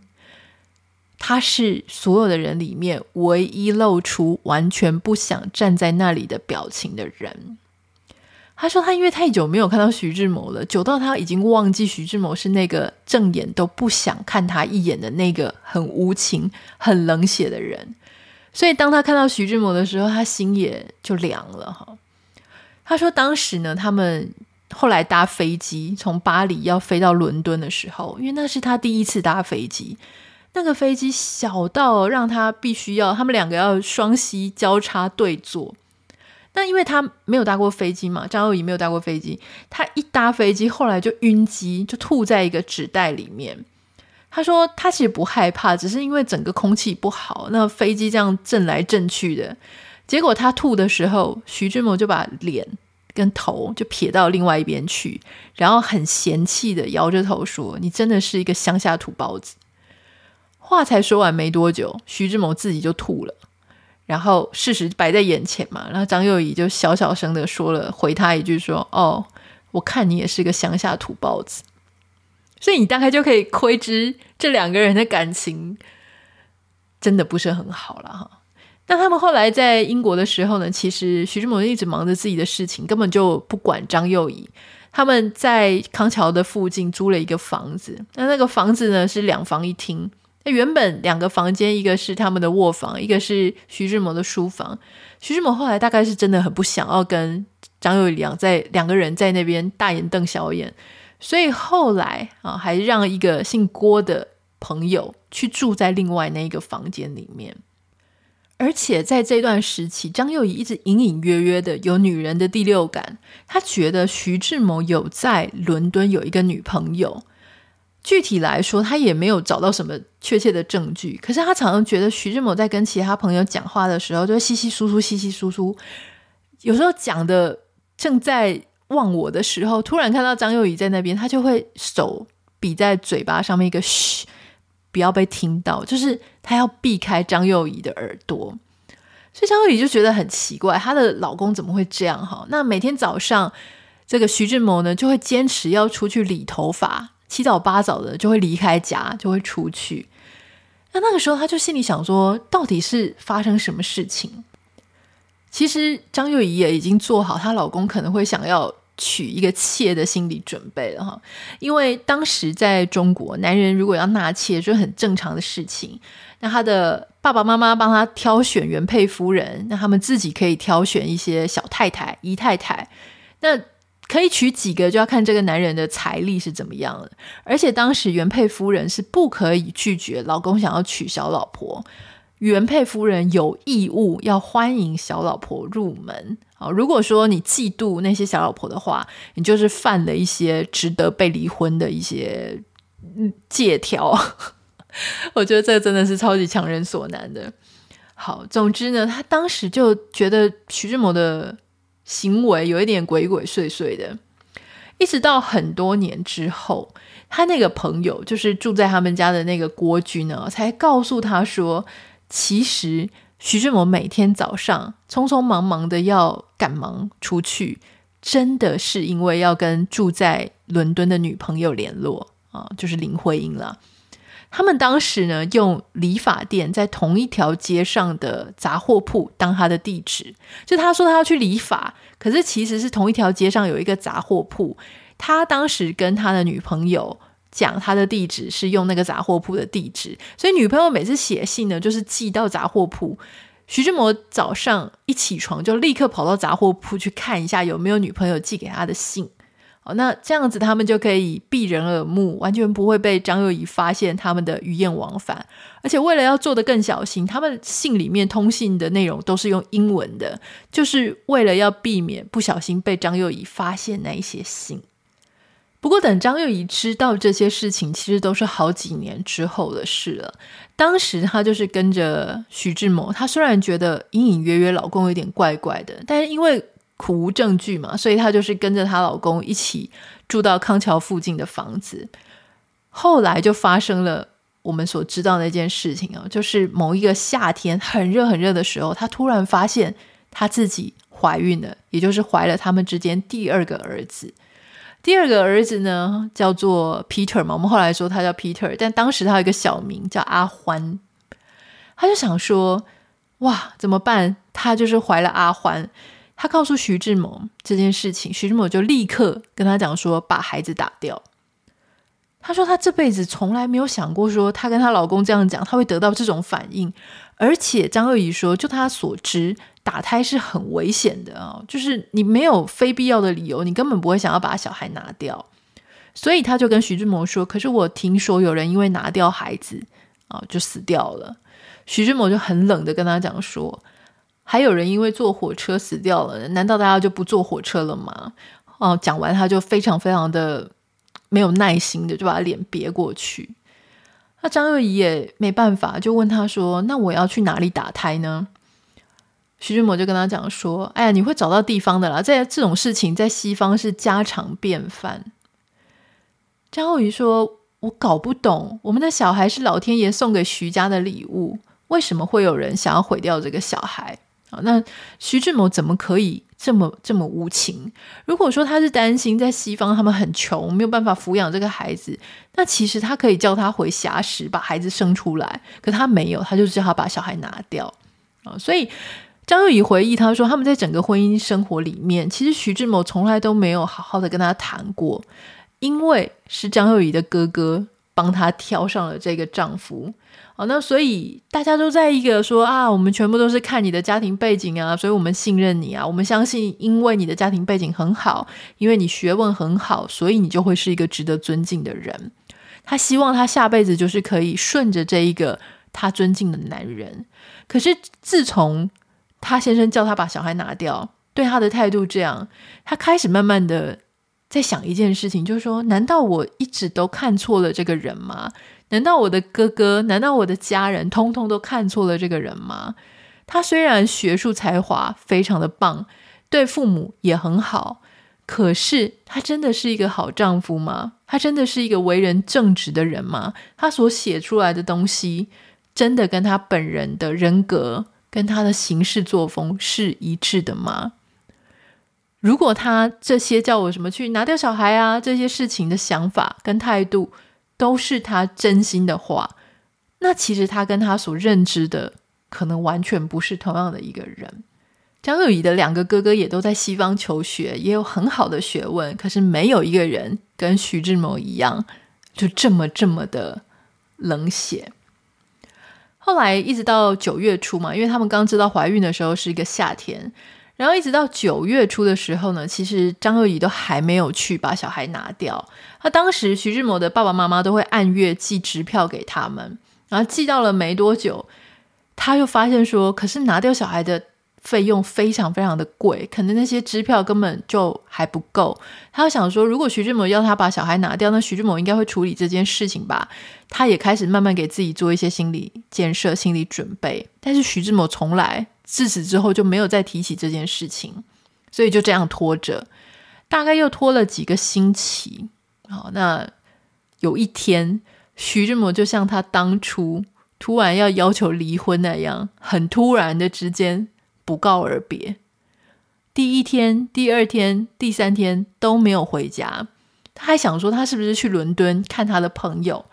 他是所有的人里面唯一露出完全不想站在那里的表情的人。他说他因为太久没有看到徐志摩了，久到他已经忘记徐志摩是那个正眼都不想看他一眼的那个很无情、很冷血的人。所以当他看到徐志摩的时候，他心也就凉了哈。他说当时呢，他们后来搭飞机从巴黎要飞到伦敦的时候，因为那是他第一次搭飞机。那个飞机小到让他必须要他们两个要双膝交叉对坐。那因为他没有搭过飞机嘛，张幼仪没有搭过飞机，他一搭飞机后来就晕机，就吐在一个纸袋里面。他说他其实不害怕，只是因为整个空气不好，那飞机这样震来震去的，结果他吐的时候，徐志摩就把脸跟头就撇到另外一边去，然后很嫌弃的摇着头说：“你真的是一个乡下土包子。”话才说完没多久，徐志摩自己就吐了，然后事实摆在眼前嘛，然后张幼仪就小小声的说了，回他一句说：“哦，我看你也是个乡下土包子。”所以你大概就可以窥知这两个人的感情真的不是很好了哈。那他们后来在英国的时候呢，其实徐志摩一直忙着自己的事情，根本就不管张幼仪。他们在康桥的附近租了一个房子，那那个房子呢是两房一厅。那原本两个房间，一个是他们的卧房，一个是徐志摩的书房。徐志摩后来大概是真的很不想要跟张幼仪两在两个人在那边大眼瞪小眼。所以后来啊，还让一个姓郭的朋友去住在另外那一个房间里面。而且在这段时期，张幼仪一直隐隐约约的有女人的第六感。她觉得徐志摩有在伦敦有一个女朋友。具体来说，她也没有找到什么确切的证据。可是她常常觉得徐志摩在跟其他朋友讲话的时候，就会窸窸窣窣、窸窸窣窣。有时候讲的正在。忘我的时候，突然看到张幼仪在那边，他就会手比在嘴巴上面一个嘘，不要被听到，就是她要避开张幼仪的耳朵。所以张幼仪就觉得很奇怪，她的老公怎么会这样？哈，那每天早上，这个徐志摩呢就会坚持要出去理头发，七早八早的就会离开家，就会出去。那那个时候，他就心里想说，到底是发生什么事情？其实张幼仪也已经做好她老公可能会想要。娶一个妾的心理准备了哈，因为当时在中国，男人如果要纳妾，就是很正常的事情。那他的爸爸妈妈帮他挑选原配夫人，那他们自己可以挑选一些小太太、姨太太，那可以娶几个，就要看这个男人的财力是怎么样了。而且当时原配夫人是不可以拒绝老公想要娶小老婆。原配夫人有义务要欢迎小老婆入门啊！如果说你嫉妒那些小老婆的话，你就是犯了一些值得被离婚的一些借条。我觉得这真的是超级强人所难的。好，总之呢，他当时就觉得徐志摩的行为有一点鬼鬼祟祟的，一直到很多年之后，他那个朋友就是住在他们家的那个郭君呢，才告诉他说。其实徐志摩每天早上匆匆忙忙的要赶忙出去，真的是因为要跟住在伦敦的女朋友联络啊，就是林徽因了。他们当时呢，用理发店在同一条街上的杂货铺当他的地址，就他说他要去理发，可是其实是同一条街上有一个杂货铺，他当时跟他的女朋友。讲他的地址是用那个杂货铺的地址，所以女朋友每次写信呢，就是寄到杂货铺。徐志摩早上一起床就立刻跑到杂货铺去看一下有没有女朋友寄给他的信。哦，那这样子他们就可以避人耳目，完全不会被张幼仪发现他们的鱼雁往返。而且为了要做得更小心，他们信里面通信的内容都是用英文的，就是为了要避免不小心被张幼仪发现那一些信。不过，等张幼仪知道这些事情，其实都是好几年之后的事了。当时她就是跟着徐志摩，她虽然觉得隐隐约约老公有点怪怪的，但是因为苦无证据嘛，所以她就是跟着她老公一起住到康桥附近的房子。后来就发生了我们所知道的那件事情啊，就是某一个夏天很热很热的时候，她突然发现她自己怀孕了，也就是怀了他们之间第二个儿子。第二个儿子呢，叫做 Peter 嘛，我们后来说他叫 Peter，但当时他有一个小名叫阿欢，他就想说，哇，怎么办？他就是怀了阿欢，他告诉徐志摩这件事情，徐志摩就立刻跟他讲说，把孩子打掉。他说他这辈子从来没有想过说，他跟他老公这样讲，他会得到这种反应，而且张幼仪说，就他所知。打胎是很危险的啊，就是你没有非必要的理由，你根本不会想要把小孩拿掉。所以他就跟徐志摩说：“可是我听说有人因为拿掉孩子啊，就死掉了。徐志摩就很冷的跟他讲说：“还有人因为坐火车死掉了，难道大家就不坐火车了吗？”哦，讲完他就非常非常的没有耐心的就把脸别过去。那张幼仪也没办法，就问他说：“那我要去哪里打胎呢？”徐志摩就跟他讲说：“哎呀，你会找到地方的啦，在这种事情在西方是家常便饭。”张幼仪说：“我搞不懂，我们的小孩是老天爷送给徐家的礼物，为什么会有人想要毁掉这个小孩？啊，那徐志摩怎么可以这么这么无情？如果说他是担心在西方他们很穷，没有办法抚养这个孩子，那其实他可以叫他回硖石把孩子生出来，可他没有，他就叫他把小孩拿掉啊，所以。”张幼仪回忆，他说：“他们在整个婚姻生活里面，其实徐志摩从来都没有好好的跟他谈过，因为是张幼仪的哥哥帮他挑上了这个丈夫。好，那所以大家都在一个说啊，我们全部都是看你的家庭背景啊，所以我们信任你啊，我们相信，因为你的家庭背景很好，因为你学问很好，所以你就会是一个值得尊敬的人。他希望他下辈子就是可以顺着这一个他尊敬的男人。可是自从他先生叫他把小孩拿掉，对他的态度这样，他开始慢慢的在想一件事情，就是说，难道我一直都看错了这个人吗？难道我的哥哥，难道我的家人，通通都看错了这个人吗？他虽然学术才华非常的棒，对父母也很好，可是他真的是一个好丈夫吗？他真的是一个为人正直的人吗？他所写出来的东西，真的跟他本人的人格，跟他的行事作风是一致的吗？如果他这些叫我什么去拿掉小孩啊，这些事情的想法跟态度都是他真心的话，那其实他跟他所认知的可能完全不是同样的一个人。张幼仪的两个哥哥也都在西方求学，也有很好的学问，可是没有一个人跟徐志摩一样，就这么这么的冷血。后来一直到九月初嘛，因为他们刚知道怀孕的时候是一个夏天，然后一直到九月初的时候呢，其实张幼仪都还没有去把小孩拿掉。他当时徐志摩的爸爸妈妈都会按月寄支票给他们，然后寄到了没多久，他又发现说，可是拿掉小孩的。费用非常非常的贵，可能那些支票根本就还不够。他想说，如果徐志摩要他把小孩拿掉，那徐志摩应该会处理这件事情吧？他也开始慢慢给自己做一些心理建设、心理准备。但是徐志摩从来自此之后就没有再提起这件事情，所以就这样拖着，大概又拖了几个星期。好，那有一天，徐志摩就像他当初突然要要求离婚那样，很突然的之间。不告而别，第一天、第二天、第三天都没有回家。他还想说，他是不是去伦敦看他的朋友，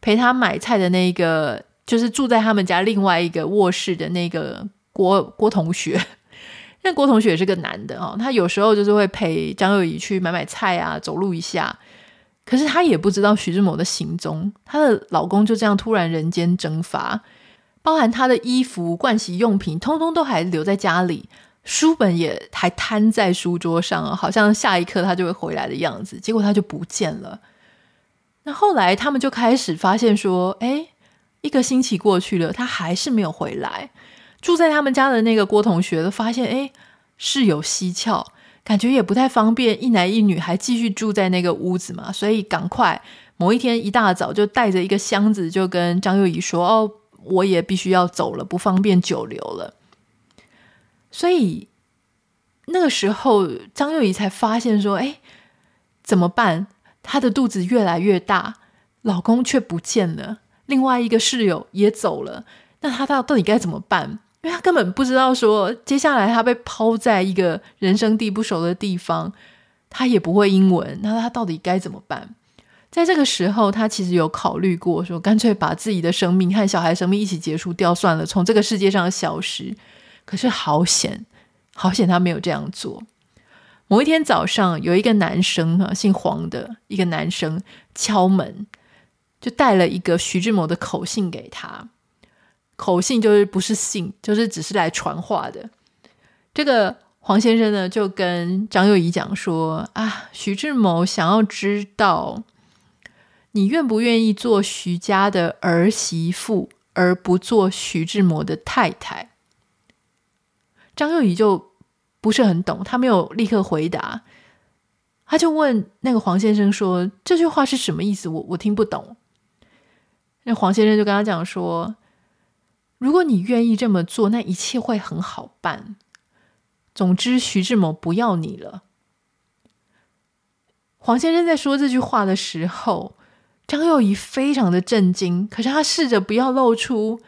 陪他买菜的那个，就是住在他们家另外一个卧室的那个郭郭同学。那郭同学也是个男的哦，他有时候就是会陪张幼仪去买买菜啊，走路一下。可是他也不知道徐志摩的行踪，他的老公就这样突然人间蒸发。包含他的衣服、盥洗用品，通通都还留在家里，书本也还摊在书桌上，好像下一刻他就会回来的样子。结果他就不见了。那后来他们就开始发现说，哎，一个星期过去了，他还是没有回来。住在他们家的那个郭同学都发现，哎，事有蹊跷，感觉也不太方便，一男一女还继续住在那个屋子嘛，所以赶快某一天一大早就带着一个箱子，就跟张幼仪说，哦。我也必须要走了，不方便久留了。所以那个时候，张幼仪才发现说：“哎，怎么办？她的肚子越来越大，老公却不见了，另外一个室友也走了。那她到到底该怎么办？因为他根本不知道说，接下来他被抛在一个人生地不熟的地方，他也不会英文，那他到底该怎么办？”在这个时候，他其实有考虑过说，干脆把自己的生命和小孩生命一起结束掉算了，从这个世界上消失。可是好险，好险，他没有这样做。某一天早上，有一个男生啊，姓黄的一个男生敲门，就带了一个徐志摩的口信给他。口信就是不是信，就是只是来传话的。这个黄先生呢，就跟张幼仪讲说：“啊，徐志摩想要知道。”你愿不愿意做徐家的儿媳妇，而不做徐志摩的太太？”张幼仪就不是很懂，他没有立刻回答，他就问那个黄先生说：“这句话是什么意思？我我听不懂。”那黄先生就跟他讲说：“如果你愿意这么做，那一切会很好办。总之，徐志摩不要你了。”黄先生在说这句话的时候，张幼仪非常的震惊，可是他试着不要露出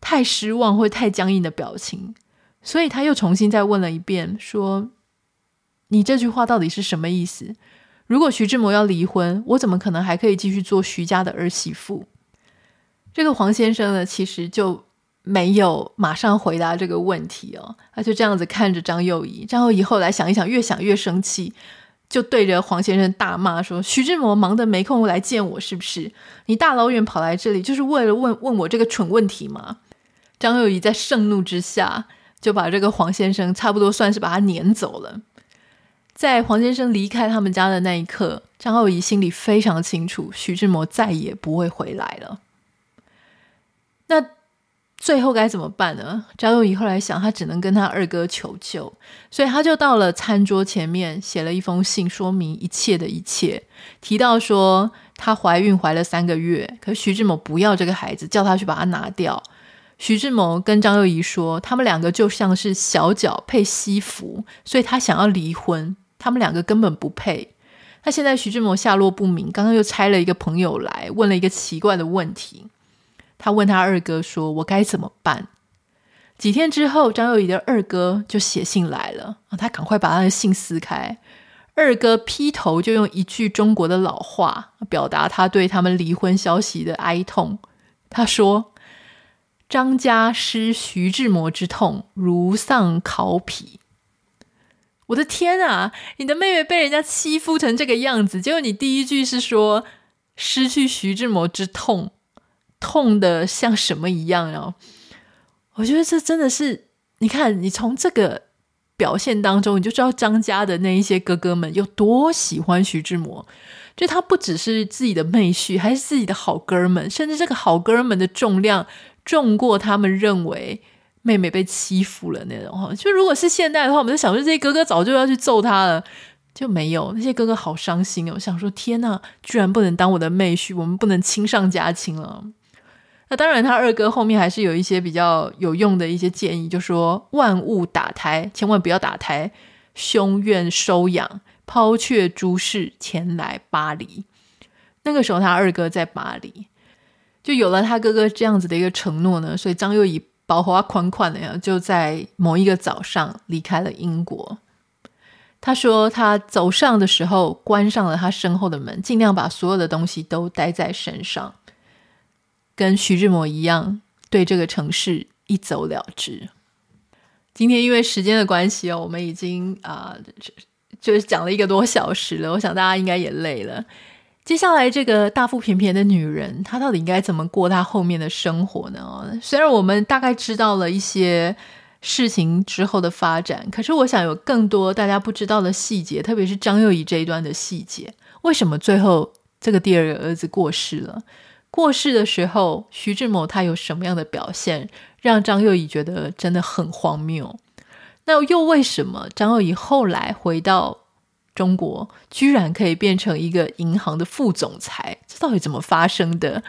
太失望或太僵硬的表情，所以他又重新再问了一遍，说：“你这句话到底是什么意思？如果徐志摩要离婚，我怎么可能还可以继续做徐家的儿媳妇？”这个黄先生呢，其实就没有马上回答这个问题哦，他就这样子看着张幼仪。张幼仪后来想一想，越想越生气，就对着黄先生大骂说：“徐志摩忙得没空来见我，是不是？你大老远跑来这里，就是为了问问我这个蠢问题吗？”张幼仪在盛怒之下，就把这个黄先生差不多算是把他撵走了。在黄先生离开他们家的那一刻，张幼仪心里非常清楚，徐志摩再也不会回来了。那最后该怎么办呢？张幼仪后来想，他只能跟他二哥求救，所以他就到了餐桌前面，写了一封信，说明一切的一切，提到说她怀孕怀了三个月，可徐志摩不要这个孩子，叫他去把它拿掉。徐志摩跟张幼仪说，他们两个就像是小脚配西服，所以他想要离婚，他们两个根本不配。那现在徐志摩下落不明，刚刚又差了一个朋友来问了一个奇怪的问题。他问他二哥说：“我该怎么办？”几天之后，张幼仪的二哥就写信来了！他赶快把他的信撕开。二哥劈头就用一句中国的老话表达他对他们离婚消息的哀痛。他说：“张家失徐志摩之痛，如丧考妣。”我的天啊！你的妹妹被人家欺负成这个样子，结果你第一句是说失去徐志摩之痛。痛的像什么一样哦？我觉得这真的是，你看，你从这个表现当中，你就知道张家的那一些哥哥们有多喜欢徐志摩。就他不只是自己的妹婿，还是自己的好哥们，甚至这个好哥们的重量重过他们认为妹妹被欺负了那种哈。就如果是现代的话，我们就想说这些哥哥早就要去揍他了。就没有那些哥哥好伤心哦，我想说天哪，居然不能当我的妹婿，我们不能亲上加亲了。那当然，他二哥后面还是有一些比较有用的一些建议，就说万物打胎，千万不要打胎，凶愿收养，抛却诸事，前来巴黎。那个时候，他二哥在巴黎，就有了他哥哥这样子的一个承诺呢，所以张幼仪保护他款款的呀，就在某一个早上离开了英国。他说，他走上的时候，关上了他身后的门，尽量把所有的东西都带在身上。跟徐志摩一样，对这个城市一走了之。今天因为时间的关系哦，我们已经啊、就是讲了一个多小时了。我想大家应该也累了。接下来这个大腹便便的女人，她到底应该怎么过她后面的生活呢？虽然我们大概知道了一些事情之后的发展，可是我想有更多大家不知道的细节，特别是张幼仪这一段的细节。为什么最后这个第二个儿子过世了？过世的时候，徐志摩他有什么样的表现，让张幼仪觉得真的很荒谬？那又为什么张幼仪后来回到中国，居然可以变成一个银行的副总裁？这到底怎么发生的？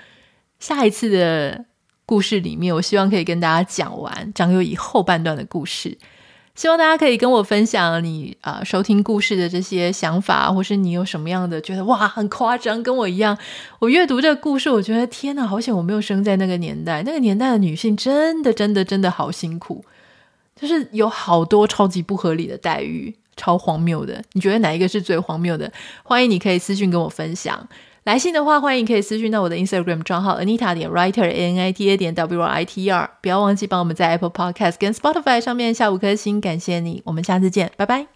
下一次的故事里面，我希望可以跟大家讲完张幼仪后半段的故事。希望大家可以跟我分享你啊、呃、收听故事的这些想法，或是你有什么样的觉得哇很夸张，跟我一样。我阅读这个故事，我觉得天哪，好险我没有生在那个年代。那个年代的女性真的真的真的好辛苦，就是有好多超级不合理的待遇，超荒谬的。你觉得哪一个是最荒谬的？欢迎你可以私信跟我分享。来信的话，欢迎可以私讯到我的 Instagram 账号 Anita 点 Writer A N I T A 点 W R I T E R，不要忘记帮我们在 Apple Podcast 跟 Spotify 上面下五颗星，感谢你，我们下次见，拜拜。